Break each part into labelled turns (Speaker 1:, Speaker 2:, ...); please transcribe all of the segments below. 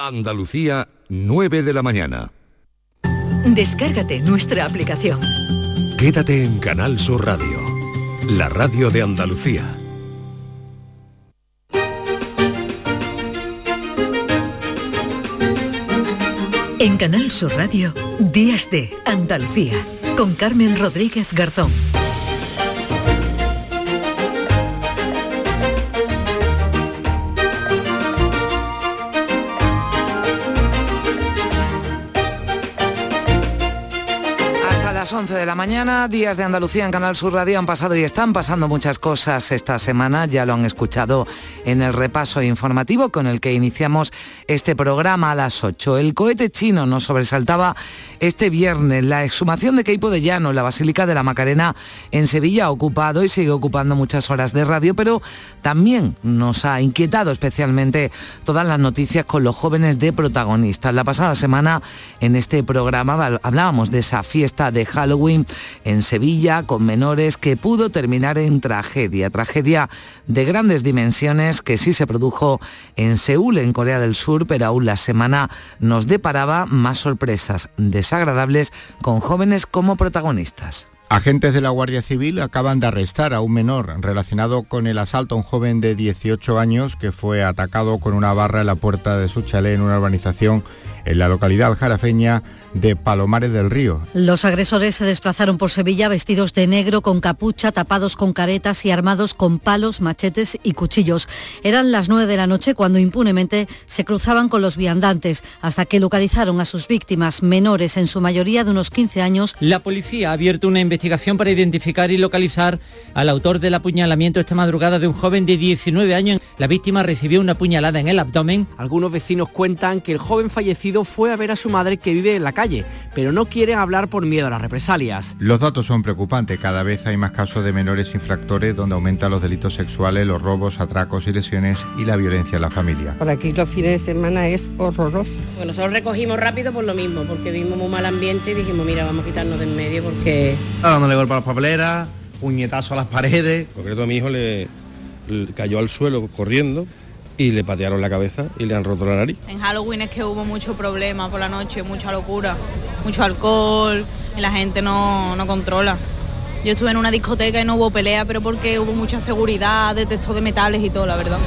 Speaker 1: Andalucía, 9 de la mañana.
Speaker 2: Descárgate nuestra aplicación.
Speaker 3: Quédate en Canal Sur Radio, la radio de Andalucía.
Speaker 2: En Canal Sur Radio, Días de Andalucía, con Carmen Rodríguez Garzón.
Speaker 4: 11 de la mañana, días de Andalucía en Canal Sur Radio han pasado y están pasando muchas cosas esta semana, ya lo han escuchado en el repaso informativo con el que iniciamos este programa a las 8. El cohete chino nos sobresaltaba este viernes. La exhumación de Queipo de Llano, la Basílica de la Macarena en Sevilla ha ocupado y sigue ocupando muchas horas de radio, pero también nos ha inquietado especialmente todas las noticias con los jóvenes de protagonistas. La pasada semana en este programa hablábamos de esa fiesta de Halloween en Sevilla con menores que pudo terminar en tragedia, tragedia de grandes dimensiones que sí se produjo en Seúl, en Corea del Sur, pero aún la semana nos deparaba más sorpresas desagradables con jóvenes como protagonistas.
Speaker 5: Agentes de la Guardia Civil acaban de arrestar a un menor relacionado con el asalto a un joven de 18 años que fue atacado con una barra en la puerta de su chalet en una urbanización en la localidad jarafeña de Palomares del Río.
Speaker 6: Los agresores se desplazaron por Sevilla vestidos de negro, con capucha, tapados con caretas y armados con palos, machetes y cuchillos. Eran las nueve de la noche cuando impunemente se cruzaban con los viandantes, hasta que localizaron a sus víctimas, menores en su mayoría de unos 15 años.
Speaker 7: La policía ha abierto una investigación para identificar y localizar al autor del apuñalamiento esta madrugada de un joven de 19 años. La víctima recibió una puñalada en el abdomen.
Speaker 8: Algunos vecinos cuentan que el joven fallecido fue a ver a su madre que vive en la calle, pero no quieren hablar por miedo a las represalias.
Speaker 5: Los datos son preocupantes, cada vez hay más casos de menores infractores donde aumentan los delitos sexuales, los robos, atracos y lesiones y la violencia en la familia.
Speaker 9: Por aquí los fines de semana es horroroso.
Speaker 10: Bueno, nosotros recogimos rápido por lo mismo, porque vimos muy mal ambiente y dijimos, mira, vamos a quitarnos del medio porque...
Speaker 11: Dándole golpe a las papeleras, puñetazo a las paredes.
Speaker 12: En concreto a mi hijo le, le cayó al suelo corriendo y le patearon la cabeza y le han roto la nariz.
Speaker 13: En Halloween es que hubo mucho problema por la noche, mucha locura, mucho alcohol y la gente no, no controla. Yo estuve en una discoteca y no hubo pelea, pero porque hubo mucha seguridad, detector de metales y todo, la verdad.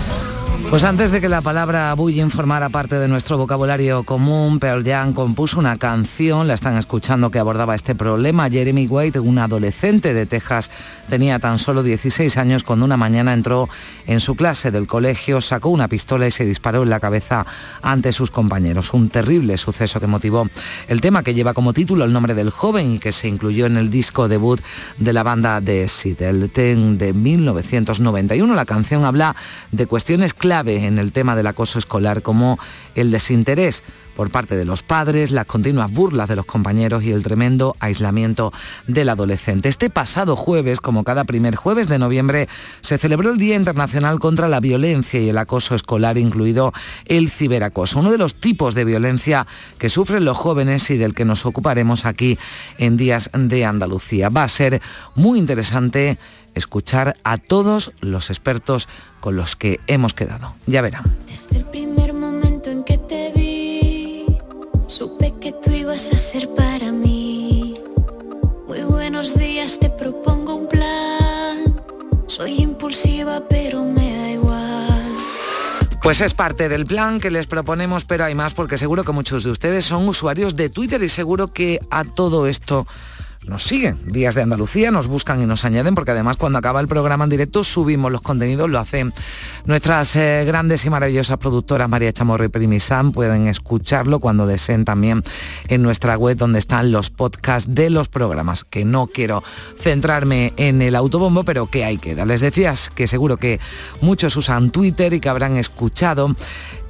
Speaker 4: Pues antes de que la palabra bullying formara parte de nuestro vocabulario común, Pearl Jam compuso una canción, la están escuchando, que abordaba este problema. Jeremy White, un adolescente de Texas, tenía tan solo 16 años cuando una mañana entró en su clase del colegio, sacó una pistola y se disparó en la cabeza ante sus compañeros. Un terrible suceso que motivó el tema que lleva como título el nombre del joven y que se incluyó en el disco debut de la banda de Sid, el TEN de 1991. La canción habla de cuestiones clave en el tema del acoso escolar como el desinterés por parte de los padres, las continuas burlas de los compañeros y el tremendo aislamiento del adolescente. Este pasado jueves, como cada primer jueves de noviembre, se celebró el Día Internacional contra la Violencia y el Acoso Escolar, incluido el ciberacoso, uno de los tipos de violencia que sufren los jóvenes y del que nos ocuparemos aquí en Días de Andalucía. Va a ser muy interesante escuchar a todos los expertos con los que hemos quedado. Ya verán.
Speaker 14: Buenos días, te propongo un plan. Soy impulsiva, pero me da igual.
Speaker 4: Pues es parte del plan que les proponemos, pero hay más porque seguro que muchos de ustedes son usuarios de Twitter y seguro que a todo esto nos siguen. Días de Andalucía nos buscan y nos añaden porque además cuando acaba el programa en directo subimos los contenidos, lo hacen nuestras eh, grandes y maravillosas productoras María Chamorro y Primisan. Pueden escucharlo cuando deseen también en nuestra web donde están los podcasts de los programas, que no quiero centrarme en el autobombo, pero que hay que dar. Les decías que seguro que muchos usan Twitter y que habrán escuchado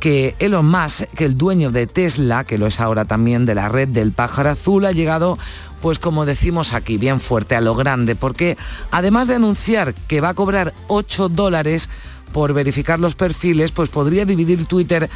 Speaker 4: que Elon Musk, que el dueño de Tesla, que lo es ahora también de la red del pájaro azul, ha llegado pues como decimos aquí, bien fuerte, a lo grande, porque además de anunciar que va a cobrar 8 dólares por verificar los perfiles, pues podría dividir Twitter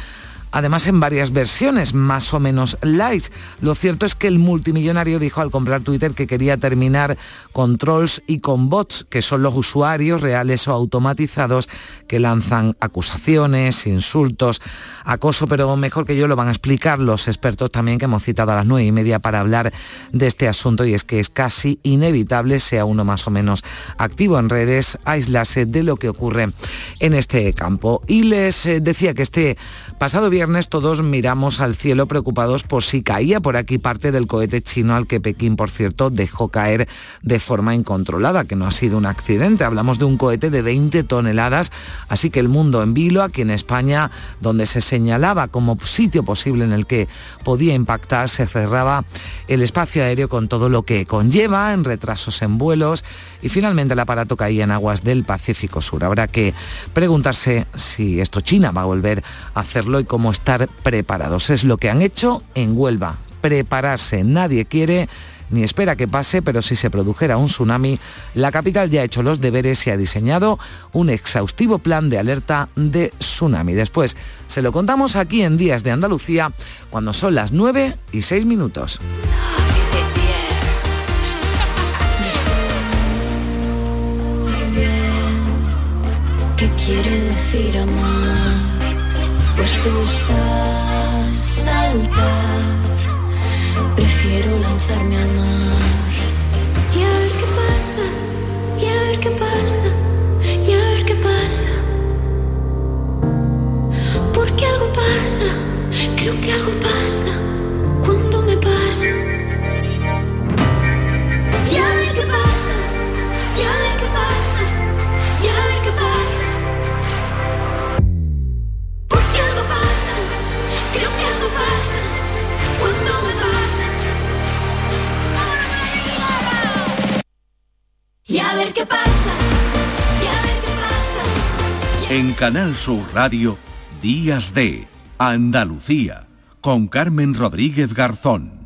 Speaker 4: además en varias versiones, más o menos likes. Lo cierto es que el multimillonario dijo al comprar Twitter que quería terminar con trolls y con bots, que son los usuarios reales o automatizados que lanzan acusaciones, insultos, acoso, pero mejor que yo lo van a explicar los expertos también que hemos citado a las nueve y media para hablar de este asunto y es que es casi inevitable, sea uno más o menos activo en redes, aislarse de lo que ocurre en este campo. Y les eh, decía que este pasado viernes todos miramos al cielo preocupados por si caía por aquí parte del cohete chino al que Pekín, por cierto, dejó caer de forma incontrolada, que no ha sido un accidente. Hablamos de un cohete de 20 toneladas, así que el mundo en vilo, aquí en España, donde se señalaba como sitio posible en el que podía impactar, se cerraba el espacio aéreo con todo lo que conlleva, en retrasos en vuelos, y finalmente el aparato caía en aguas del Pacífico Sur. Habrá que preguntarse si esto China va a volver a hacerlo y cómo estar preparados. Es lo que han hecho en Huelva, prepararse. Nadie quiere ni espera que pase, pero si se produjera un tsunami, la capital ya ha hecho los deberes y ha diseñado un exhaustivo plan de alerta de tsunami. Después se lo contamos aquí en Días de Andalucía, cuando son las 9 y 6 minutos.
Speaker 14: ¿Qué quiere? Pues tú sabes saltar. Prefiero lanzarme al mar. Y a ver qué pasa, y a ver qué pasa, y a ver qué pasa. Porque algo pasa, creo que algo pasa cuando me pasa. Y a ver qué pasa, y a ver qué pasa.
Speaker 1: En Canal Sur Radio, Días de Andalucía, con Carmen Rodríguez Garzón.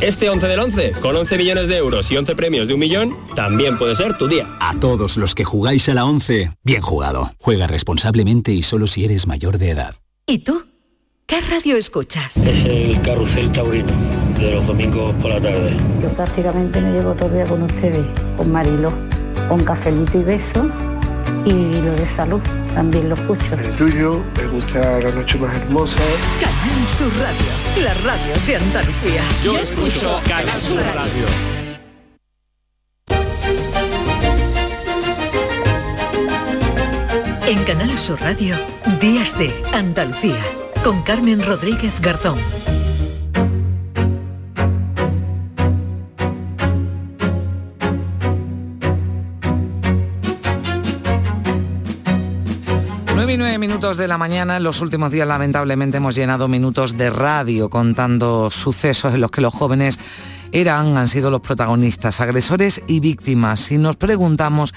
Speaker 15: Este 11 del 11, con 11 millones de euros y 11 premios de un millón, también puede ser tu día.
Speaker 16: A todos los que jugáis a la 11, bien jugado. Juega responsablemente y solo si eres mayor de edad.
Speaker 2: ¿Y tú? ¿Qué radio escuchas?
Speaker 17: Es el carrusel taurino de los domingos por la tarde.
Speaker 18: Yo prácticamente me llevo todo el día con ustedes, con Marilo, con cafelito y beso y lo de salud también lo escucho.
Speaker 19: El tuyo, me gusta la noche más hermosa.
Speaker 2: Canal Sur Radio, la radio de Andalucía.
Speaker 20: Yo, escucho Canal Sur Radio.
Speaker 2: En Canal Sur Radio, Días de Andalucía, con Carmen Rodríguez Garzón.
Speaker 4: Y minutos de la mañana. En los últimos días, lamentablemente, hemos llenado minutos de radio contando sucesos en los que los jóvenes eran, han sido los protagonistas, agresores y víctimas. Y nos preguntamos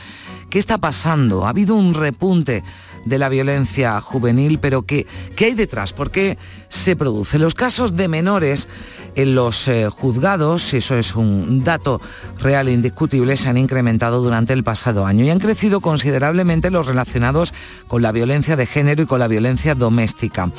Speaker 4: qué está pasando. Ha habido un repunte de la violencia juvenil, pero ¿qué, qué hay detrás? ¿Por qué se produce? Los casos de menores en los eh, juzgados, eso es un dato real e indiscutible, se han incrementado durante el pasado año y han crecido considerablemente los relacionados con la violencia de género y con la violencia doméstica.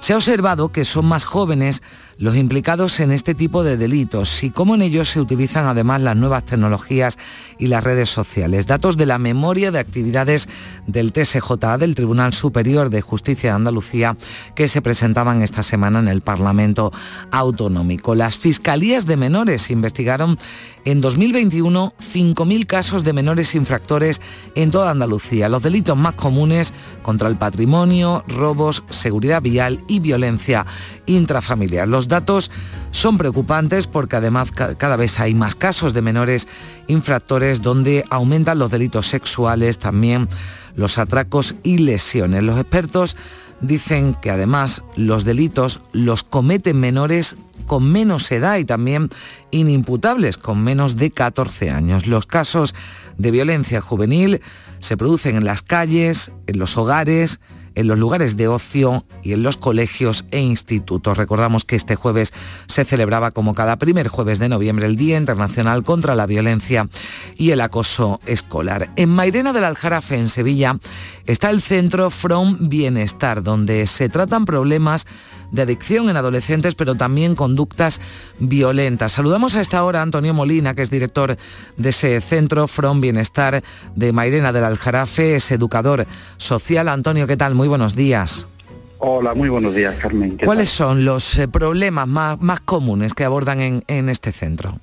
Speaker 4: Se ha observado que son más jóvenes los implicados en este tipo de delitos y cómo en ellos se utilizan además las nuevas tecnologías y las redes sociales. Datos de la memoria de actividades del TSJA, del Tribunal Superior de Justicia de Andalucía, que se presentaban esta semana en el Parlamento Autonómico. Las fiscalías de menores investigaron En 2021, 5.000 casos de menores infractores en toda Andalucía. Los delitos más comunes contra el patrimonio, robos, seguridad vial y violencia intrafamiliar. Los datos son preocupantes porque además cada vez hay más casos de menores infractores donde aumentan los delitos sexuales, también los atracos y lesiones. Los expertos dicen que además los delitos los cometen menores con menos edad y también inimputables con menos de 14 años. Los casos de violencia juvenil se producen en las calles, en los hogares, en los lugares de ocio y en los colegios e institutos. Recordamos que este jueves se celebraba como cada primer jueves de noviembre el Día Internacional contra la Violencia y el Acoso Escolar. En Mairena del Aljarafe, en Sevilla, está el Centro From Bienestar, donde se tratan problemas de adicción en adolescentes, pero también conductas violentas. Saludamos a esta hora a Antonio Molina, que es director de ese centro From Bienestar de Mairena del Aljarafe, es educador social. Antonio, ¿qué tal? Muy buenos días.
Speaker 21: Hola, muy buenos días, Carmen.
Speaker 4: ¿Cuáles son los eh, problemas más, más comunes que abordan en, en este centro?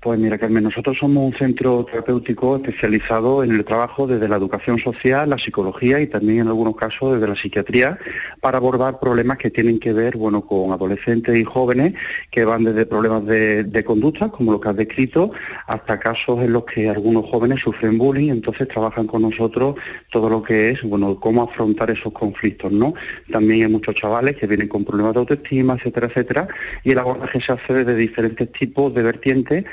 Speaker 21: Pues mira, Carmen, nosotros somos un centro terapéutico especializado en el trabajo desde la educación social, la psicología y también en algunos casos desde la psiquiatría para abordar problemas que tienen que ver bueno, con adolescentes y jóvenes que van desde problemas de, conducta, como lo que has descrito, hasta casos en los que algunos jóvenes sufren bullying, entonces trabajan con nosotros todo lo que es, bueno, cómo afrontar esos conflictos, ¿no? También hay muchos chavales que vienen con problemas de autoestima, etcétera, etcétera, y el abordaje se hace desde diferentes tipos de vertientes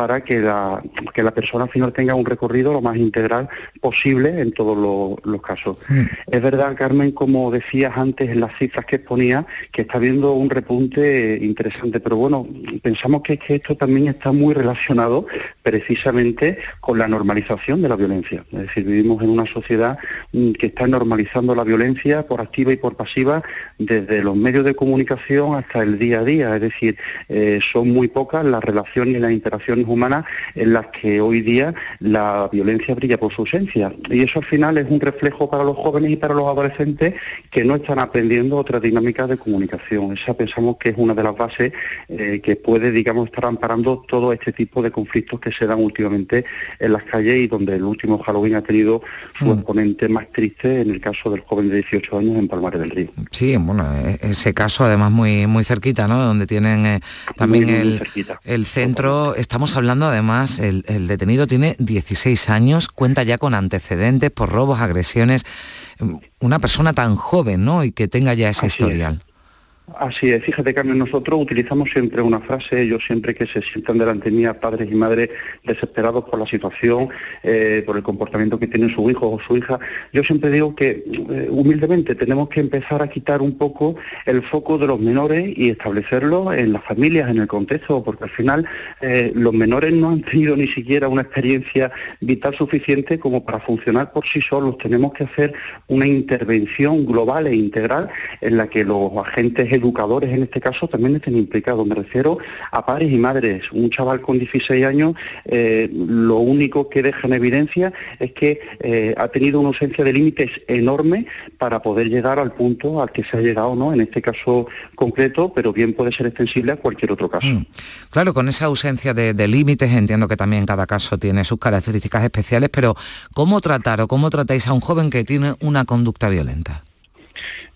Speaker 21: para que la, que la persona al final tenga un recorrido lo más integral posible en todos los, casos. Mm. Es verdad, Carmen, como decías antes en las cifras que exponía, que está habiendo un repunte interesante, pero bueno, pensamos que, que esto también está muy relacionado precisamente con la normalización de la violencia. Es decir, vivimos en una sociedad mm, que está normalizando la violencia por activa y por pasiva desde los medios de comunicación hasta el día a día. Es decir, eh, son muy pocas las relaciones y las interacciones humanas en las que hoy día la violencia brilla por su ausencia. Y eso al final es un reflejo para los jóvenes y para los adolescentes que no están aprendiendo otras dinámicas de comunicación. Esa pensamos que es una de las bases eh, que puede, digamos, estar amparando todo este tipo de conflictos que se dan últimamente en las calles y donde el último Halloween ha tenido su mm. exponente más triste en el caso del joven de 18 años en Palmares del Río.
Speaker 4: Sí, bueno, e-, ese caso además muy muy cerquita, ¿no? Donde tienen eh, también el, el centro, estamos hablando además, el, detenido tiene 16 años, cuenta ya con antecedentes por robos, agresiones, una persona tan joven, ¿no? Y que tenga ya ese historial.
Speaker 21: Así es, fíjate Carmen, nosotros utilizamos siempre una frase, yo siempre que se sientan delante mía padres y madres desesperados por la situación, eh, por el comportamiento que tiene su hijo o su hija, yo siempre digo que eh, humildemente tenemos que empezar a quitar un poco el foco de los menores y establecerlo en las familias, en el contexto, porque al final eh, los menores no han tenido ni siquiera una experiencia vital suficiente como para funcionar por sí solos. Tenemos que hacer una intervención global e integral en la que los agentes educadores en este caso también estén implicados. Me refiero a padres y madres. Un chaval con 16 años, eh, lo único que deja en evidencia es que eh, ha tenido una ausencia de límites enorme para poder llegar al punto al que se ha llegado, ¿no? En este caso concreto, pero bien puede ser extensible a cualquier otro caso. Mm.
Speaker 4: Claro, con esa ausencia de, de límites, entiendo que también cada caso tiene sus características especiales, pero ¿cómo tratar o cómo tratáis a un joven que tiene una conducta violenta?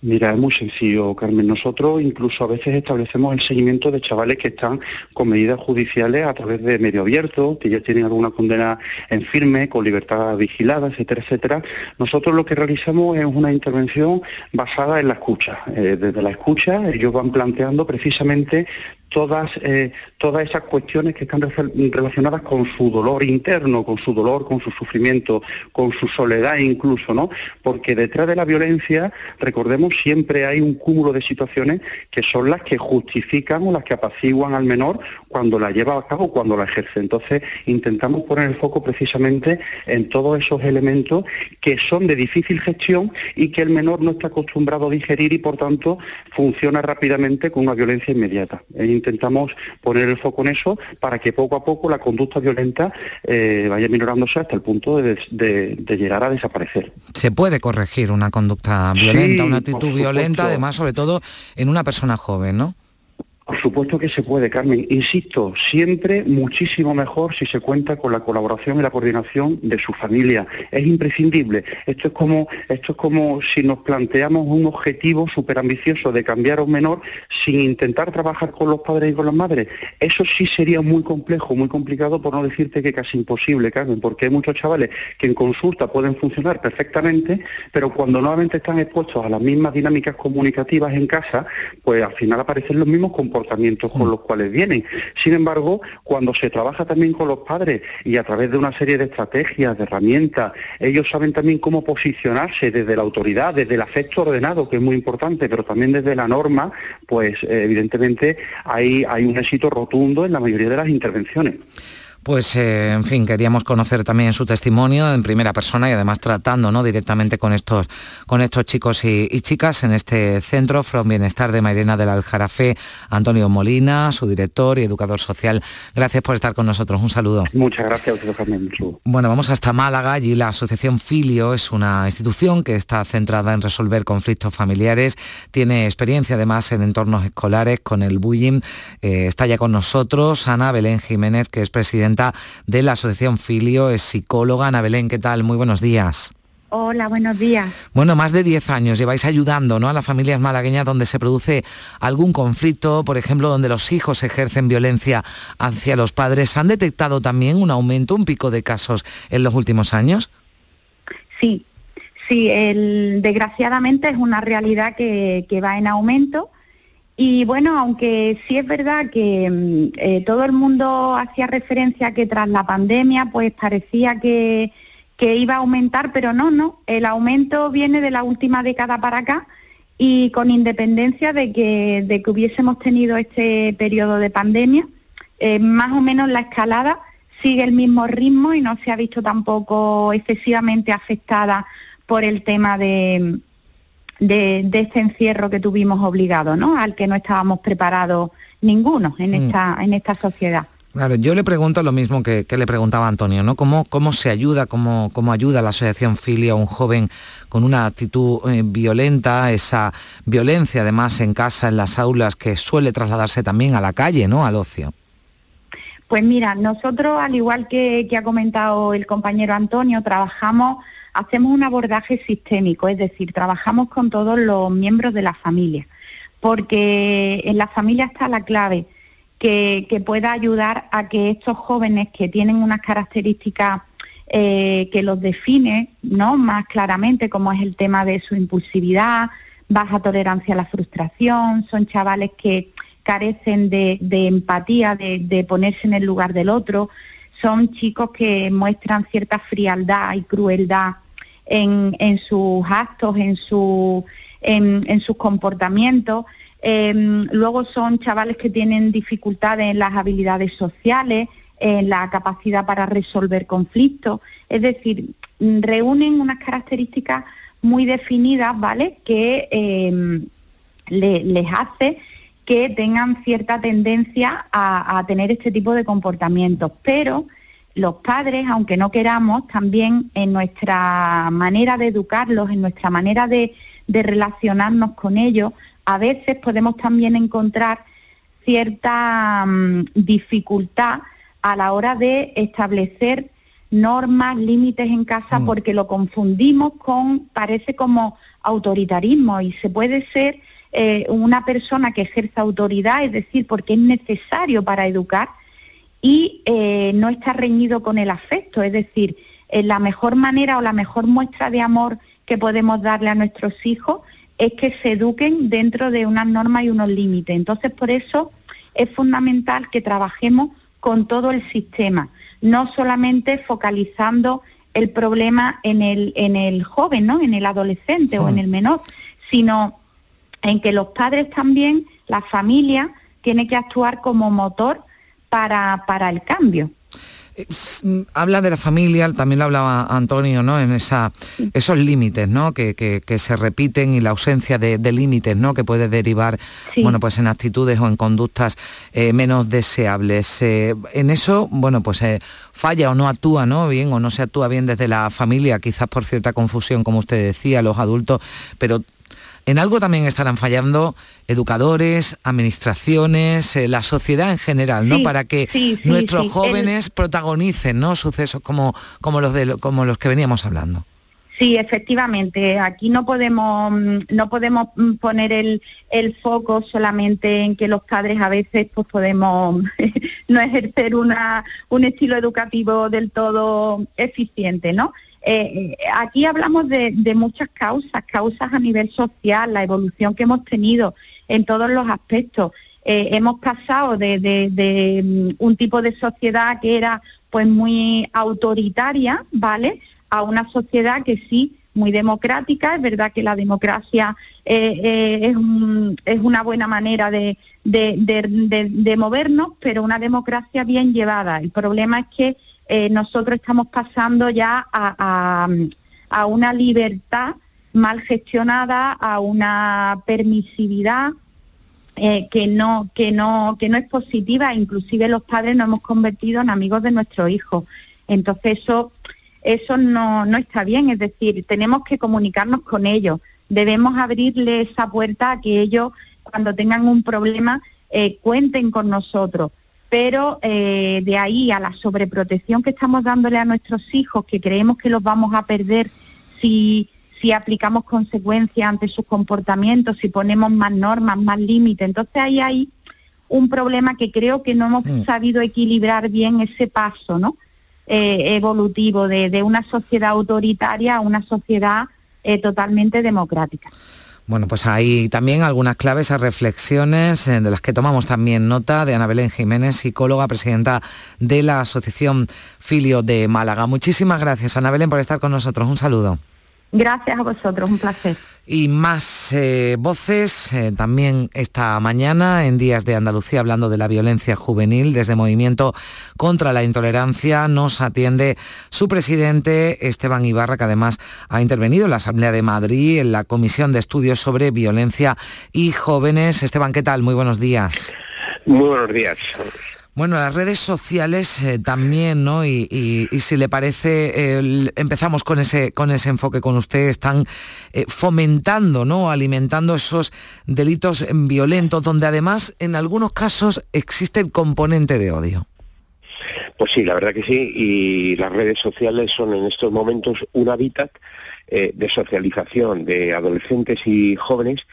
Speaker 21: Mira, es muy sencillo, Carmen. Nosotros incluso a veces establecemos el seguimiento de chavales que están con medidas judiciales a través de medio abierto, que ya tienen alguna condena en firme, con libertad vigilada, etcétera, etcétera. Nosotros lo que realizamos es una intervención basada en la escucha. Eh, desde la escucha ellos van planteando precisamente todas, eh, todas esas cuestiones que están relacionadas con su dolor interno, con su dolor, con su sufrimiento, con su soledad incluso, ¿no? Porque detrás de la violencia, recordemos, siempre hay un cúmulo de situaciones que son las que justifican o las que apaciguan al menor cuando la lleva a cabo, cuando la ejerce. Entonces, intentamos poner el foco precisamente en todos esos elementos que son de difícil gestión y que el menor no está acostumbrado a digerir y, por tanto, funciona rápidamente con una violencia inmediata intentamos poner el foco en eso para que poco a poco la conducta violenta eh, vaya minorándose hasta el punto de, llegar a desaparecer.
Speaker 4: Se puede corregir una conducta violenta, una actitud violenta, además sobre todo en una persona joven, ¿no?
Speaker 21: Por supuesto que se puede, Carmen. Insisto, siempre muchísimo mejor si se cuenta con la colaboración y la coordinación de su familia. Es imprescindible. Esto es como, esto es como si nos planteamos un objetivo súper ambicioso de cambiar a un menor sin intentar trabajar con los padres y con las madres. Eso sí sería muy complejo, muy complicado, por no decirte que casi imposible, Carmen, porque hay muchos chavales que en consulta pueden funcionar perfectamente, pero cuando nuevamente están expuestos a las mismas dinámicas comunicativas en casa, pues al final aparecen los mismos comportamientos con los cuales vienen. Sin embargo, cuando se trabaja también con los padres y a través de una serie de estrategias, de herramientas, ellos saben también cómo posicionarse desde la autoridad, desde el afecto ordenado, que es muy importante, pero también desde la norma, pues eh, evidentemente hay, hay un éxito rotundo en la mayoría de las intervenciones.
Speaker 4: Pues, eh, en fin, queríamos conocer también su testimonio en primera persona y además tratando ¿no? directamente con estos, con estos chicos y, chicas en este centro From Bienestar de Mairena del Aljarafe, Antonio Molina, su director y educador social. Gracias por estar con nosotros. Un saludo.
Speaker 21: Muchas gracias
Speaker 4: Bueno, vamos hasta Málaga. Allí la Asociación Filio es una institución que está centrada en resolver conflictos familiares. Tiene experiencia además en entornos escolares con el bullying. Eh, está ya con nosotros Ana Belén Jiménez, que es presidenta de la Asociación Filio, es psicóloga. Ana Belén, ¿qué tal? Muy buenos días.
Speaker 22: Hola, buenos días.
Speaker 4: Bueno, más de 10 años lleváis ayudando ¿no? a las familias malagueñas donde se produce algún conflicto, por ejemplo, donde los hijos ejercen violencia hacia los padres. ¿Han detectado también un aumento, un pico de casos en los últimos años?
Speaker 22: Sí, sí, desgraciadamente es una realidad que, que va en aumento y bueno, aunque sí es verdad que mm, eh, todo el mundo hacía referencia a que tras la pandemia pues parecía que, iba a aumentar, pero no, no, el aumento viene de la última década para acá y con independencia de que, de que hubiésemos tenido este periodo de pandemia, eh, más o menos la escalada sigue el mismo ritmo y no se ha visto tampoco excesivamente afectada por el tema de de, este encierro que tuvimos obligado, ¿no? Al que no estábamos preparados ninguno en, mm. esta, en esta sociedad.
Speaker 4: Claro, yo le pregunto lo mismo que, le preguntaba Antonio, ¿no? ¿Cómo, cómo se ayuda, cómo, cómo ayuda la Asociación Filia a un joven con una actitud eh, violenta, esa violencia además en casa, en las aulas, que suele trasladarse también a la calle, ¿no? Al ocio.
Speaker 22: Pues mira, nosotros, al igual que, que ha comentado el compañero Antonio, trabajamos hacemos un abordaje sistémico, es decir, trabajamos con todos los miembros de la familia, porque en la familia está la clave que, pueda ayudar a que estos jóvenes que tienen unas características eh, que los define ¿no? más claramente, como es el tema de su impulsividad, baja tolerancia a la frustración, son chavales que carecen de, empatía, de ponerse en el lugar del otro, son chicos que muestran cierta frialdad y crueldad en, sus actos, en, su, en, sus comportamientos. Em, luego son chavales que tienen dificultades en las habilidades sociales, en la capacidad para resolver conflictos. Es decir, reúnen unas características muy definidas, ¿vale? Que em, les hace que tengan cierta tendencia a, tener este tipo de comportamientos. Pero los padres, aunque no queramos, también en nuestra manera de educarlos, en nuestra manera de, relacionarnos con ellos, a veces podemos también encontrar cierta mm, dificultad a la hora de establecer normas, límites en casa, mm. porque lo confundimos con, parece como autoritarismo y se puede ser eh, una persona que ejerza autoridad, es decir, porque es necesario para educar, y eh, no está reñido con el afecto, es decir, eh, la mejor manera o la mejor muestra de amor que podemos darle a nuestros hijos es que se eduquen dentro de unas normas y unos límites. Entonces, por eso es fundamental que trabajemos con todo el sistema, no solamente focalizando el problema en el, en el joven, ¿no? en el adolescente o en el menor, sino en que los padres también, la familia, tiene que actuar como motor para, el cambio.
Speaker 4: Mm, habla de la familia, también lo hablaba Antonio, ¿no? En esa, esos límites, ¿no? Que, se repiten y la ausencia de, límites, ¿no? Que puede derivar, bueno, pues en actitudes o en conductas eh, menos deseables. Eh, en eso, bueno, pues eh, falla o no actúa, ¿no? Bien o no se actúa bien desde la familia, quizás por cierta confusión, como usted decía, los adultos, pero en algo también estarán fallando educadores, administraciones, eh, la sociedad en general, ¿no? Para que nuestros jóvenes protagonicen, ¿no? Sucesos como, como, los de, como los que veníamos hablando.
Speaker 22: Sí, efectivamente. Aquí no podemos mm, no podemos mm, poner el, el, foco solamente en que los padres a veces pues podemos no ejercer una, un estilo educativo del todo eficiente, ¿no? Eh, aquí hablamos de, de, muchas causas, causas a nivel social, la evolución que hemos tenido en todos los aspectos. Eh, hemos pasado de, de, de, mm, un tipo de sociedad que era pues muy autoritaria, ¿vale? a una sociedad que sí, muy democrática, es verdad que la democracia eh, eh, es, una buena manera de, movernos, pero una democracia bien llevada. El problema es que eh, nosotros estamos pasando ya a, una libertad mal gestionada, a una permisividad que no que no que no es positiva. Inclusive los padres nos hemos convertido en amigos de nuestros hijos. Entonces eso eso no, no está bien, es decir, tenemos que comunicarnos con ellos, debemos abrirle esa puerta a que ellos cuando tengan un problema eh, cuenten con nosotros. Pero eh, de ahí a la sobreprotección que estamos dándole a nuestros hijos, que creemos que los vamos a perder si, si aplicamos consecuencias ante sus comportamientos, si ponemos más normas, más límites. Entonces ahí hay un problema que creo que no hemos mm. sabido equilibrar bien ese paso, ¿no? Eh, evolutivo de, una sociedad autoritaria a una sociedad eh, totalmente democrática.
Speaker 4: Bueno, pues hay también algunas claves a reflexiones eh, de las que tomamos también nota de Ana Belén Jiménez, psicóloga, presidenta de la Asociación Filio de Málaga. Muchísimas gracias, Ana Belén, por estar con nosotros. Un saludo.
Speaker 22: Gracias a vosotros, un placer.
Speaker 4: Y más eh, voces eh, también esta mañana en Días de Andalucía hablando de la violencia juvenil desde Movimiento contra la Intolerancia. Nos atiende su presidente Esteban Ibarra, que además ha intervenido en la Asamblea de Madrid en la Comisión de Estudios sobre Violencia y Jóvenes. Esteban, ¿qué tal? Muy buenos días.
Speaker 23: Muy buenos días.
Speaker 4: Bueno, las redes sociales eh, también, ¿no? Y, si le parece, empezamos con ese, con ese enfoque con usted, están eh, fomentando, ¿no? Alimentando esos delitos violentos, donde además en algunos casos existe el componente de odio.
Speaker 23: Pues sí, la verdad que sí, y las redes sociales son en estos momentos un hábitat eh, de socialización de adolescentes y jóvenes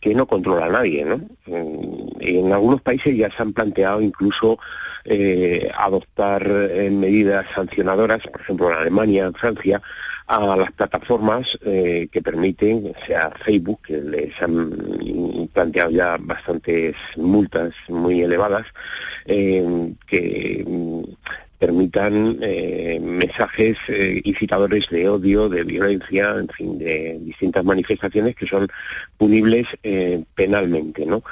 Speaker 23: que no controla a nadie, ¿no? En algunos países ya se han planteado incluso eh, adoptar eh, medidas sancionadoras, por ejemplo en Alemania, en Francia, a las plataformas eh, que permiten, sea Facebook, que les han planteado ya bastantes multas muy elevadas, que permitan eh, mensajes eh, incitadores de odio, de violencia, en fin, de distintas manifestaciones que son punibles eh, penalmente, ¿no?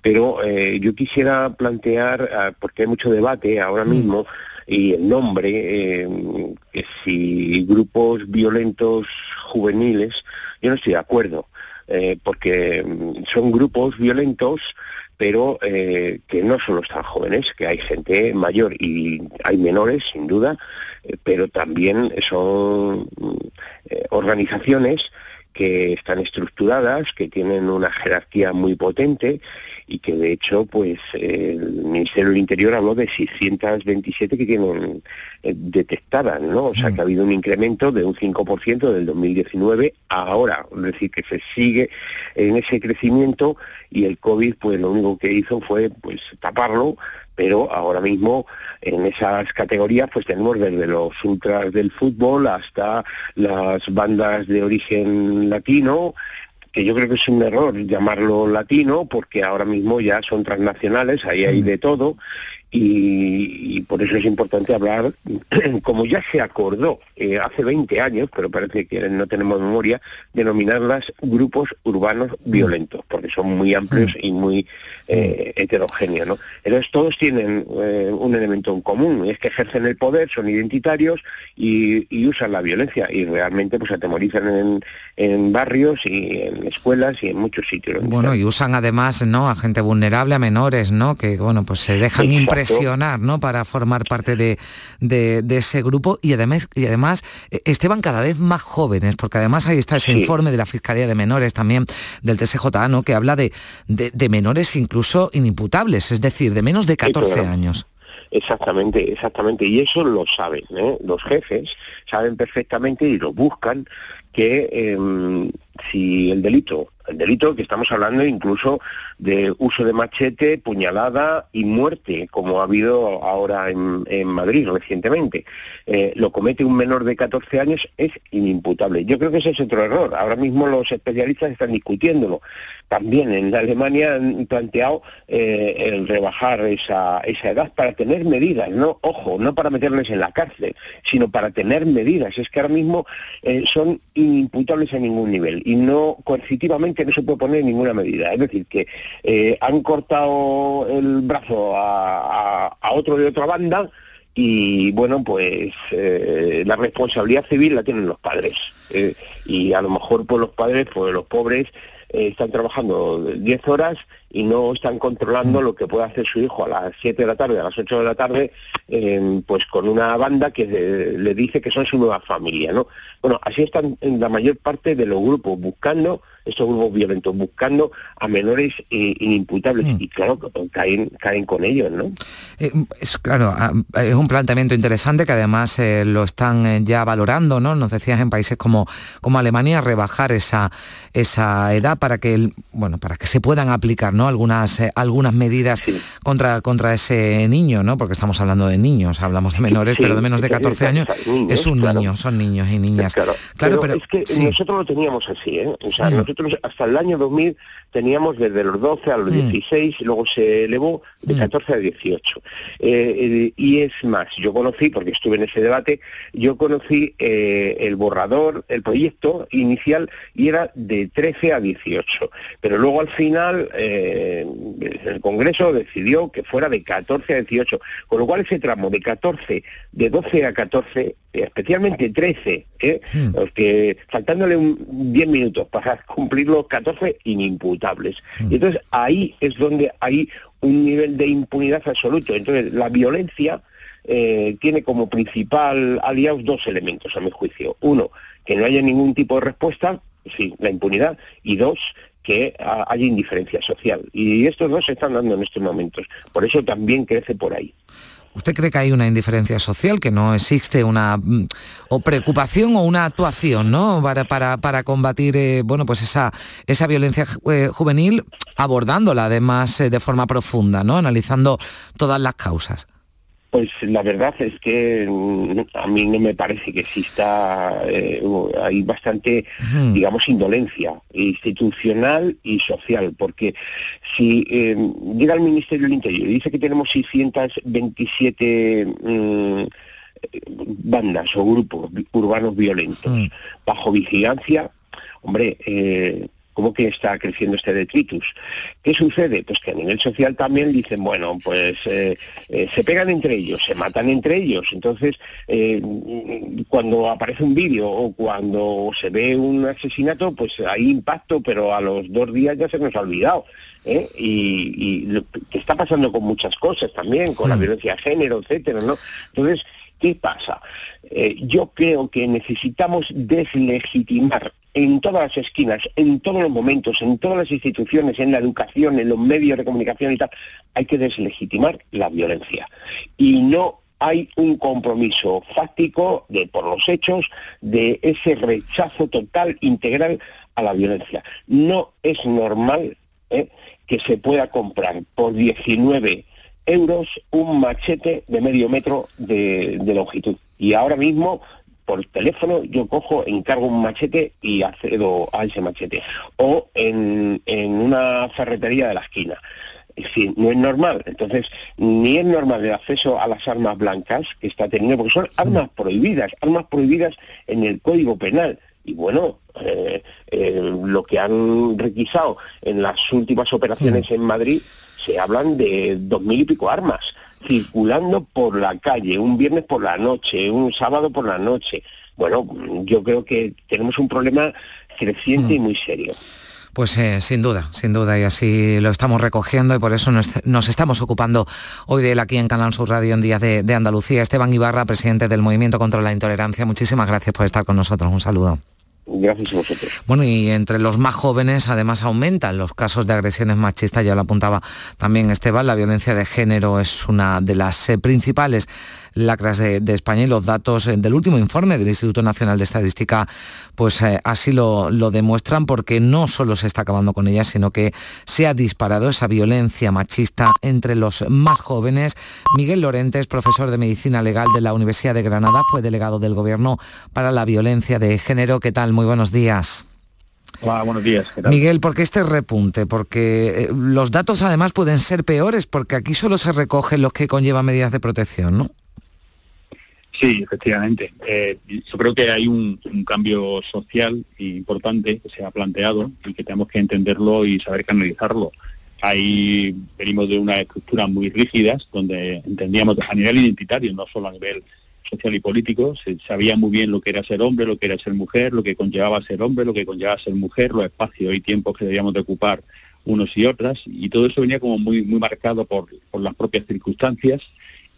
Speaker 23: Pero yo quisiera plantear, ah, porque hay mucho debate ahora mm. mismo, y el nombre, que si grupos violentos juveniles, yo no estoy de acuerdo. porque mm, son grupos violentos pero eh, que no solo están jóvenes, que hay gente mayor y hay menores, sin duda, eh, pero también son eh, organizaciones que están estructuradas, que tienen una jerarquía muy potente y que de hecho pues el Ministerio del Interior habló de 627 que tienen eh, detectadas, ¿no? O sea que ha habido un incremento de un 5% del 2019 a ahora, es decir, que se sigue en ese crecimiento y el COVID pues lo único que hizo fue pues taparlo pero ahora mismo en esas categorías pues tenemos desde los ultras del fútbol hasta las bandas de origen latino, que yo creo que es un error llamarlo latino porque ahora mismo ya son transnacionales, ahí hay mm. de todo y, por eso es importante hablar, como ya se acordó eh, hace 20 años, pero parece que no tenemos memoria, denominarlas grupos urbanos mm. violentos, porque son muy amplios mm. y muy eh, heterogéneos. ¿no? Entonces todos tienen eh, un elemento en común, es que ejercen el poder, son identitarios y, usan la violencia y realmente pues atemorizan en, en, barrios y en escuelas y en muchos sitios.
Speaker 4: Bueno, y usan además ¿no? a gente vulnerable, a menores, ¿no? que bueno pues se dejan impresionar presionar, ¿no? Para formar parte de, de, ese grupo y además, y además, eh, Esteban, cada vez más jóvenes, porque además ahí está ese informe de la Fiscalía de Menores también del TSJA, ¿no? Que habla de, de, menores incluso inimputables, es decir, de menos de 14 años.
Speaker 23: Exactamente, exactamente. Y eso lo saben, ¿eh? los jefes saben perfectamente y lo buscan que em, si el delito el delito que estamos hablando incluso de uso de machete, puñalada y muerte, como ha habido ahora en, Madrid recientemente. Eh, lo comete un menor de 14 años, es inimputable. Yo creo que ese es otro error. Ahora mismo los especialistas están discutiéndolo. También en Alemania han planteado eh, el rebajar esa, esa edad para tener medidas, no, ojo, no para meterles en la cárcel, sino para tener medidas. Es que ahora mismo eh, son inimputables a ningún nivel y no coercitivamente no se puede poner ninguna medida. Es decir, que eh, han cortado el brazo a, otro de otra banda y bueno, pues eh, la responsabilidad civil la tienen los padres. Eh, y a lo mejor por los padres, pues los pobres están trabajando 10 horas y no están controlando lo que puede hacer su hijo a las 7 de la tarde, a las 8 de la tarde, pues con una banda que le dice que son su nueva familia, ¿no? Bueno, así están en la mayor parte de los grupos, buscando, estos grupos violentos, buscando a menores eh, inimputables, mm. y claro, caen, caen con ellos, ¿no?
Speaker 4: Eh, es, claro, ah, es un planteamiento interesante que además eh, lo están ya valorando, ¿no? Nos decías en países como, como Alemania, rebajar esa, esa edad para que, bueno, para que se puedan aplicar, ¿no? algunas, algunas medidas contra, contra ese niño, ¿no? Porque estamos hablando de niños, hablamos de menores, pero de menos de 14 años es un niño, son niños y niñas.
Speaker 23: Claro, pero, es que nosotros lo teníamos así, ¿eh? O sea, mm. nosotros hasta el año 2000 teníamos desde los 12 a los 16 mm. y luego se elevó de 14 mm. a 18. Eh, y es más, yo conocí, porque estuve en ese debate, yo conocí eh, el borrador, el proyecto inicial y era de 13 a 18. Pero luego al final el Congreso decidió que fuera de 14 a 18, con lo cual ese tramo de 14, de 12 a 14, especialmente 13, ¿eh? Hmm. los que faltándole un 10 minutos para cumplir los 14 inimputables. Hmm. Y entonces ahí es donde hay un nivel de impunidad absoluto. Entonces la violencia eh, tiene como principal aliados dos elementos, a mi juicio. Uno, que no haya ningún tipo de respuesta, sí, la impunidad, y dos, que haya indiferencia social. Y estos dos se están dando en estos momentos. Por eso también crece por ahí.
Speaker 4: ¿Usted cree que hay una indiferencia social, que no existe una mm, o preocupación o una actuación ¿no? para, para, para combatir eh, bueno, pues esa, esa violencia eh, juvenil, abordándola además eh, de forma profunda, ¿no? analizando todas las causas?
Speaker 23: Pues la verdad es que mm, a mí no me parece que exista, eh, hay bastante, digamos, indolencia institucional y social, porque si eh, llega el Ministerio del Interior y dice que tenemos 627 mm, bandas o grupos urbanos violentos bajo vigilancia, hombre, eh, ¿Cómo que está creciendo este detritus? ¿Qué sucede? Pues que a nivel social también dicen, bueno, pues eh, eh, se pegan entre ellos, se matan entre ellos. Entonces, eh, cuando aparece un vídeo o cuando se ve un asesinato, pues hay impacto, pero a los dos días ya se nos ha olvidado. Y, y que está pasando con muchas cosas también, con la violencia de género, etcétera, ¿no? Entonces, ¿qué pasa? yo creo que necesitamos deslegitimar en todas las esquinas, en todos los momentos, en todas las instituciones, en la educación, en los medios de comunicación y tal, hay que deslegitimar la violencia. Y no hay un compromiso fáctico de por los hechos de ese rechazo total, integral a la violencia. No es normal ¿eh? que se pueda comprar por 19 euros un machete de medio metro de longitud. Y ahora mismo por teléfono yo cojo, encargo un machete y accedo a ese machete. O en, una ferretería de la esquina. Es decir, no es normal. Entonces, ni es normal el acceso a las armas blancas que está teniendo, porque son armas prohibidas, armas prohibidas en el Código Penal. Y bueno, eh, eh, lo que han requisado en las últimas operaciones en Madrid, se hablan de dos mil y pico armas circulando por la calle, un viernes por la noche, un sábado por la noche. Bueno, yo creo que tenemos un problema creciente y mm. muy serio.
Speaker 4: Pues eh, sin duda, sin duda, y así lo estamos recogiendo y por eso nos, estamos ocupando hoy de él aquí en Canal Sur Radio en Días de, de Andalucía. Esteban Ibarra, presidente del Movimiento contra la Intolerancia, muchísimas gracias por estar con nosotros. Un saludo.
Speaker 23: Gracias a vosotros.
Speaker 4: Bueno, y entre los más jóvenes además aumentan los casos de agresiones machistas, ya lo apuntaba también Esteban, la violencia de género es una de las eh, principales lacras de, España y los datos eh, del último informe del Instituto Nacional de Estadística pues eh, así lo, lo, demuestran porque no solo se está acabando con ella, sino que se ha disparado esa violencia machista entre los más jóvenes. Miguel Lorentes, profesor de Medicina Legal de la Universidad de Granada, fue delegado del Gobierno para la violencia de género. ¿Qué tal? Muy buenos días.
Speaker 24: Hola, buenos días.
Speaker 4: Miguel, ¿por qué este repunte? Porque eh, los datos además pueden ser peores, porque aquí solo se recogen los que conllevan medidas de protección, ¿no?
Speaker 24: Sí, efectivamente. Eh, yo creo que hay un, cambio social importante que se ha planteado y que tenemos que entenderlo y saber canalizarlo. Ahí venimos de unas estructuras muy rígidas donde entendíamos a nivel identitario, no solo a nivel social y político, se sabía muy bien lo que era ser hombre, lo que era ser mujer, lo que conllevaba ser hombre, lo que conllevaba ser mujer, los espacios y tiempos que debíamos de ocupar unos y otras, y todo eso venía como muy, muy marcado por las propias circunstancias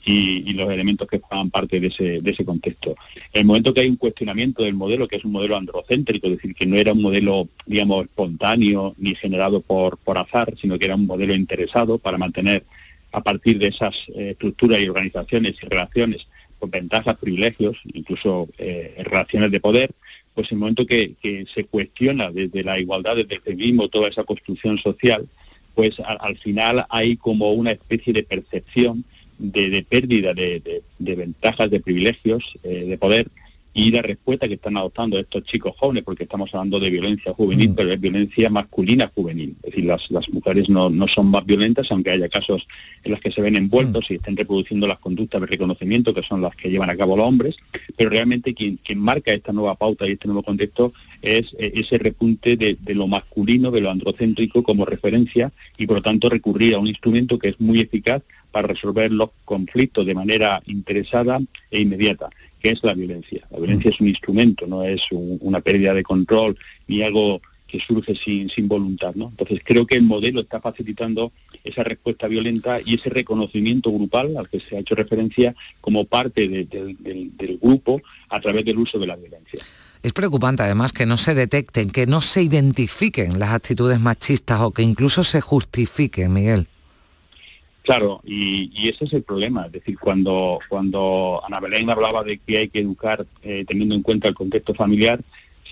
Speaker 24: y, los elementos que forman parte de ese, de ese contexto. En el momento que hay un cuestionamiento del modelo, que es un modelo androcéntrico, es decir, que no era un modelo, digamos, espontáneo ni generado por, por azar, sino que era un modelo interesado para mantener a partir de esas eh, estructuras y organizaciones y relaciones con ventajas, privilegios, incluso eh, relaciones de poder, pues el momento que, se cuestiona desde la igualdad, desde el feminismo, toda esa construcción social, pues al final hay como una especie de percepción de, pérdida de, ventajas, de privilegios, eh, de poder, y la respuesta que están adoptando estos chicos jóvenes, porque estamos hablando de violencia juvenil, mm. pero es violencia masculina juvenil. Es decir, las, las mujeres no, no, son más violentas, aunque haya casos en los que se ven envueltos mm. y estén reproduciendo las conductas de reconocimiento, que son las que llevan a cabo los hombres, pero realmente quien, quien marca esta nueva pauta y este nuevo contexto es eh, ese repunte de, lo masculino, de lo androcéntrico como referencia y por lo tanto recurrir a un instrumento que es muy eficaz para resolver los conflictos de manera interesada e inmediata, que es la violencia. La violencia es un instrumento, no es una pérdida de control ni algo que surge sin, voluntad. Entonces creo que el modelo está facilitando esa respuesta violenta y ese reconocimiento grupal al que se ha hecho referencia como parte del grupo a través del uso de la violencia.
Speaker 4: Es preocupante además que no se detecten, que no se identifiquen las actitudes machistas o que incluso se justifiquen, Miguel.
Speaker 24: Claro, y, ese es el problema. Es decir, cuando, cuando Ana Belén hablaba de que hay que educar eh, teniendo en cuenta el contexto familiar,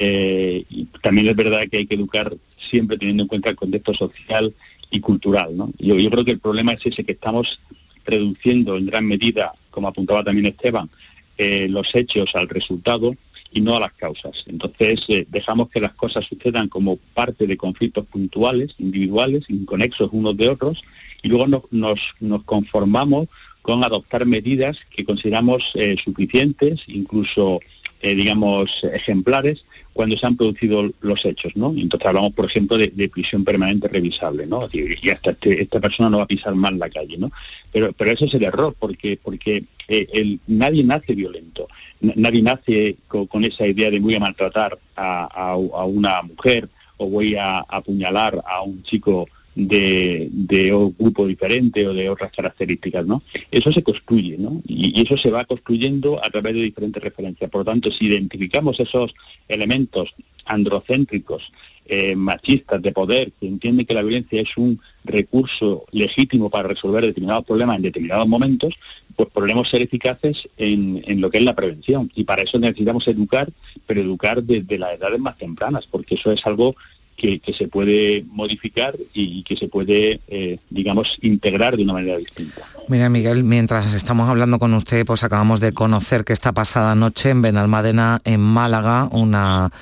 Speaker 24: eh, también es verdad que hay que educar siempre teniendo en cuenta el contexto social y cultural. ¿no? Yo, creo que el problema es ese, que estamos reduciendo en gran medida, como apuntaba también Esteban, eh, los hechos al resultado y no a las causas. Entonces dejamos que las cosas sucedan como parte de conflictos puntuales, individuales, inconexos unos de otros, y luego nos, conformamos con adoptar medidas que consideramos eh, suficientes, incluso, eh, digamos, ejemplares, cuando se han producido los hechos, ¿no? Entonces hablamos, por ejemplo, de, prisión permanente revisable, ¿no? Y hasta este, esta persona no va a pisar más la calle, ¿no? Pero, pero eso es el error, porque, porque eh, nadie nace violento, nadie nace con, esa idea de voy a maltratar a, una mujer o voy a apuñalar a un chico de, un grupo diferente o de otras características, ¿no? Eso se construye, ¿no? Y, eso se va construyendo a través de diferentes referencias. Por lo tanto, si identificamos esos elementos androcéntricos, eh, machistas, de poder, que entienden que la violencia es un recurso legítimo para resolver determinados problemas en determinados momentos, pues podremos ser eficaces en, lo que es la prevención. Y para eso necesitamos educar, pero educar desde las edades más tempranas, porque eso es algo que, se puede modificar y, que se puede, eh, digamos, integrar de una manera distinta.
Speaker 4: Mira, Miguel, mientras estamos hablando con usted, pues acabamos de conocer que esta pasada noche en Benalmádena, en Málaga, una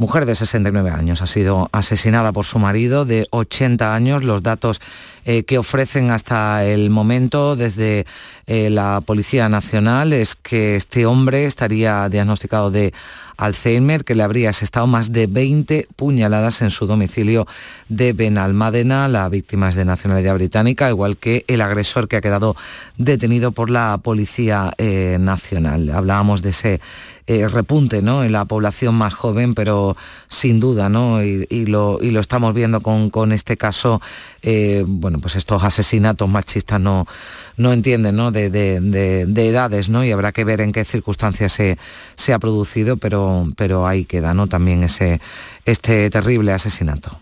Speaker 4: mujer de 69 años ha sido asesinada por su marido de 80 años. Los datos eh, que ofrecen hasta el momento desde eh, la Policía Nacional es que este hombre estaría diagnosticado de Alzheimer, que le habría asestado más de 20 puñaladas en su domicilio de Benalmádena. La víctima es de nacionalidad británica, igual que el agresor que ha quedado detenido por la Policía eh, Nacional. Hablábamos de ese eh, repunte ¿no? en la población más joven, pero sin duda, ¿no? y, lo, estamos viendo con, este caso, eh, bueno, pues estos asesinatos machistas no, no entienden ¿no? De, edades, ¿no? y habrá que ver en qué circunstancias se, se ha producido, pero, pero ahí queda ¿no? también ese, este terrible asesinato.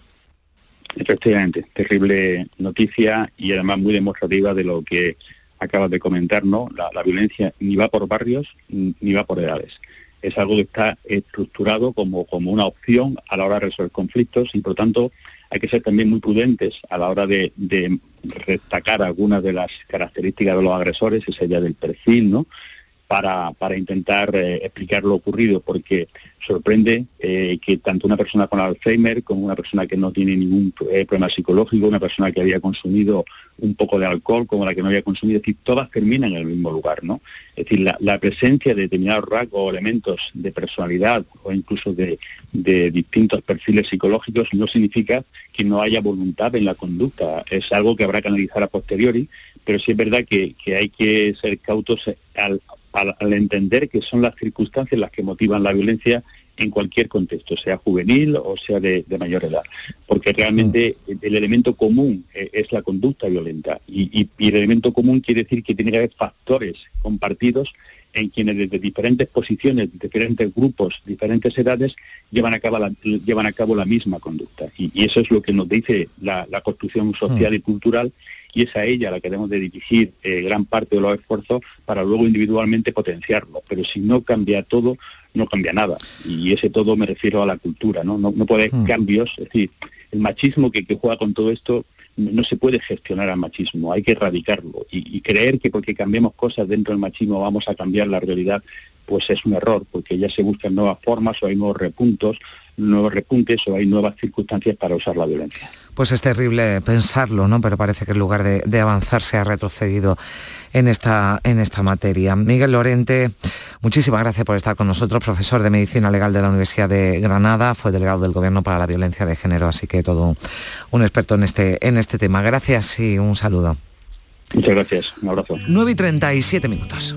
Speaker 24: Efectivamente, terrible noticia y además muy demostrativa de lo que acabas de comentar, ¿no? la violencia ni va por barrios ni va por edades es algo que está estructurado como, como una opción a la hora de resolver conflictos y por tanto hay que ser también muy prudentes a la hora de, de destacar algunas de las características de los agresores, esa ya del perfil, ¿no? Para, para intentar eh, explicar lo ocurrido, porque sorprende eh, que tanto una persona con Alzheimer como una persona que no tiene ningún eh, problema psicológico, una persona que había consumido un poco de alcohol como la que no había consumido, es decir, todas terminan en el mismo lugar, ¿no? Es decir, la, presencia de determinados rasgos o elementos de personalidad o incluso de, de distintos perfiles psicológicos no significa que no haya voluntad en la conducta, es algo que habrá que analizar a posteriori, pero sí es verdad que, que hay que ser cautos al al, entender que son las circunstancias las que motivan la violencia en cualquier contexto, sea juvenil o sea de, mayor edad, porque realmente el elemento común eh, es la conducta violenta. Y, el elemento común quiere decir que tiene que haber factores compartidos en quienes desde diferentes posiciones, diferentes grupos, diferentes edades llevan a cabo la, llevan a cabo la misma conducta. Y, eso es lo que nos dice la, construcción social y cultural y es a ella la que debemos de dirigir eh, gran parte de los esfuerzos para luego individualmente potenciarlo. Pero si no cambia todo, no cambia nada. Y ese todo me refiero a la cultura, ¿no? No, puede haber hmm. cambios, es decir, el machismo que, juega con todo esto no se puede gestionar al machismo, hay que erradicarlo. Y, creer que porque cambiemos cosas dentro del machismo vamos a cambiar la realidad, pues es un error, porque ya se buscan nuevas formas o hay nuevos repuntos, nuevos repuntes o hay nuevas circunstancias para usar la violencia.
Speaker 4: Pues es terrible pensarlo, ¿no? Pero parece que en lugar de, avanzar se ha retrocedido en esta, en esta materia. Miguel Lorente, muchísimas gracias por estar con nosotros, profesor de Medicina Legal de la Universidad de Granada, fue delegado del Gobierno para la Violencia de Género, así que todo un experto en este, en este tema. Gracias y un saludo.
Speaker 24: Muchas gracias, un abrazo.
Speaker 4: 9 y 37 minutos.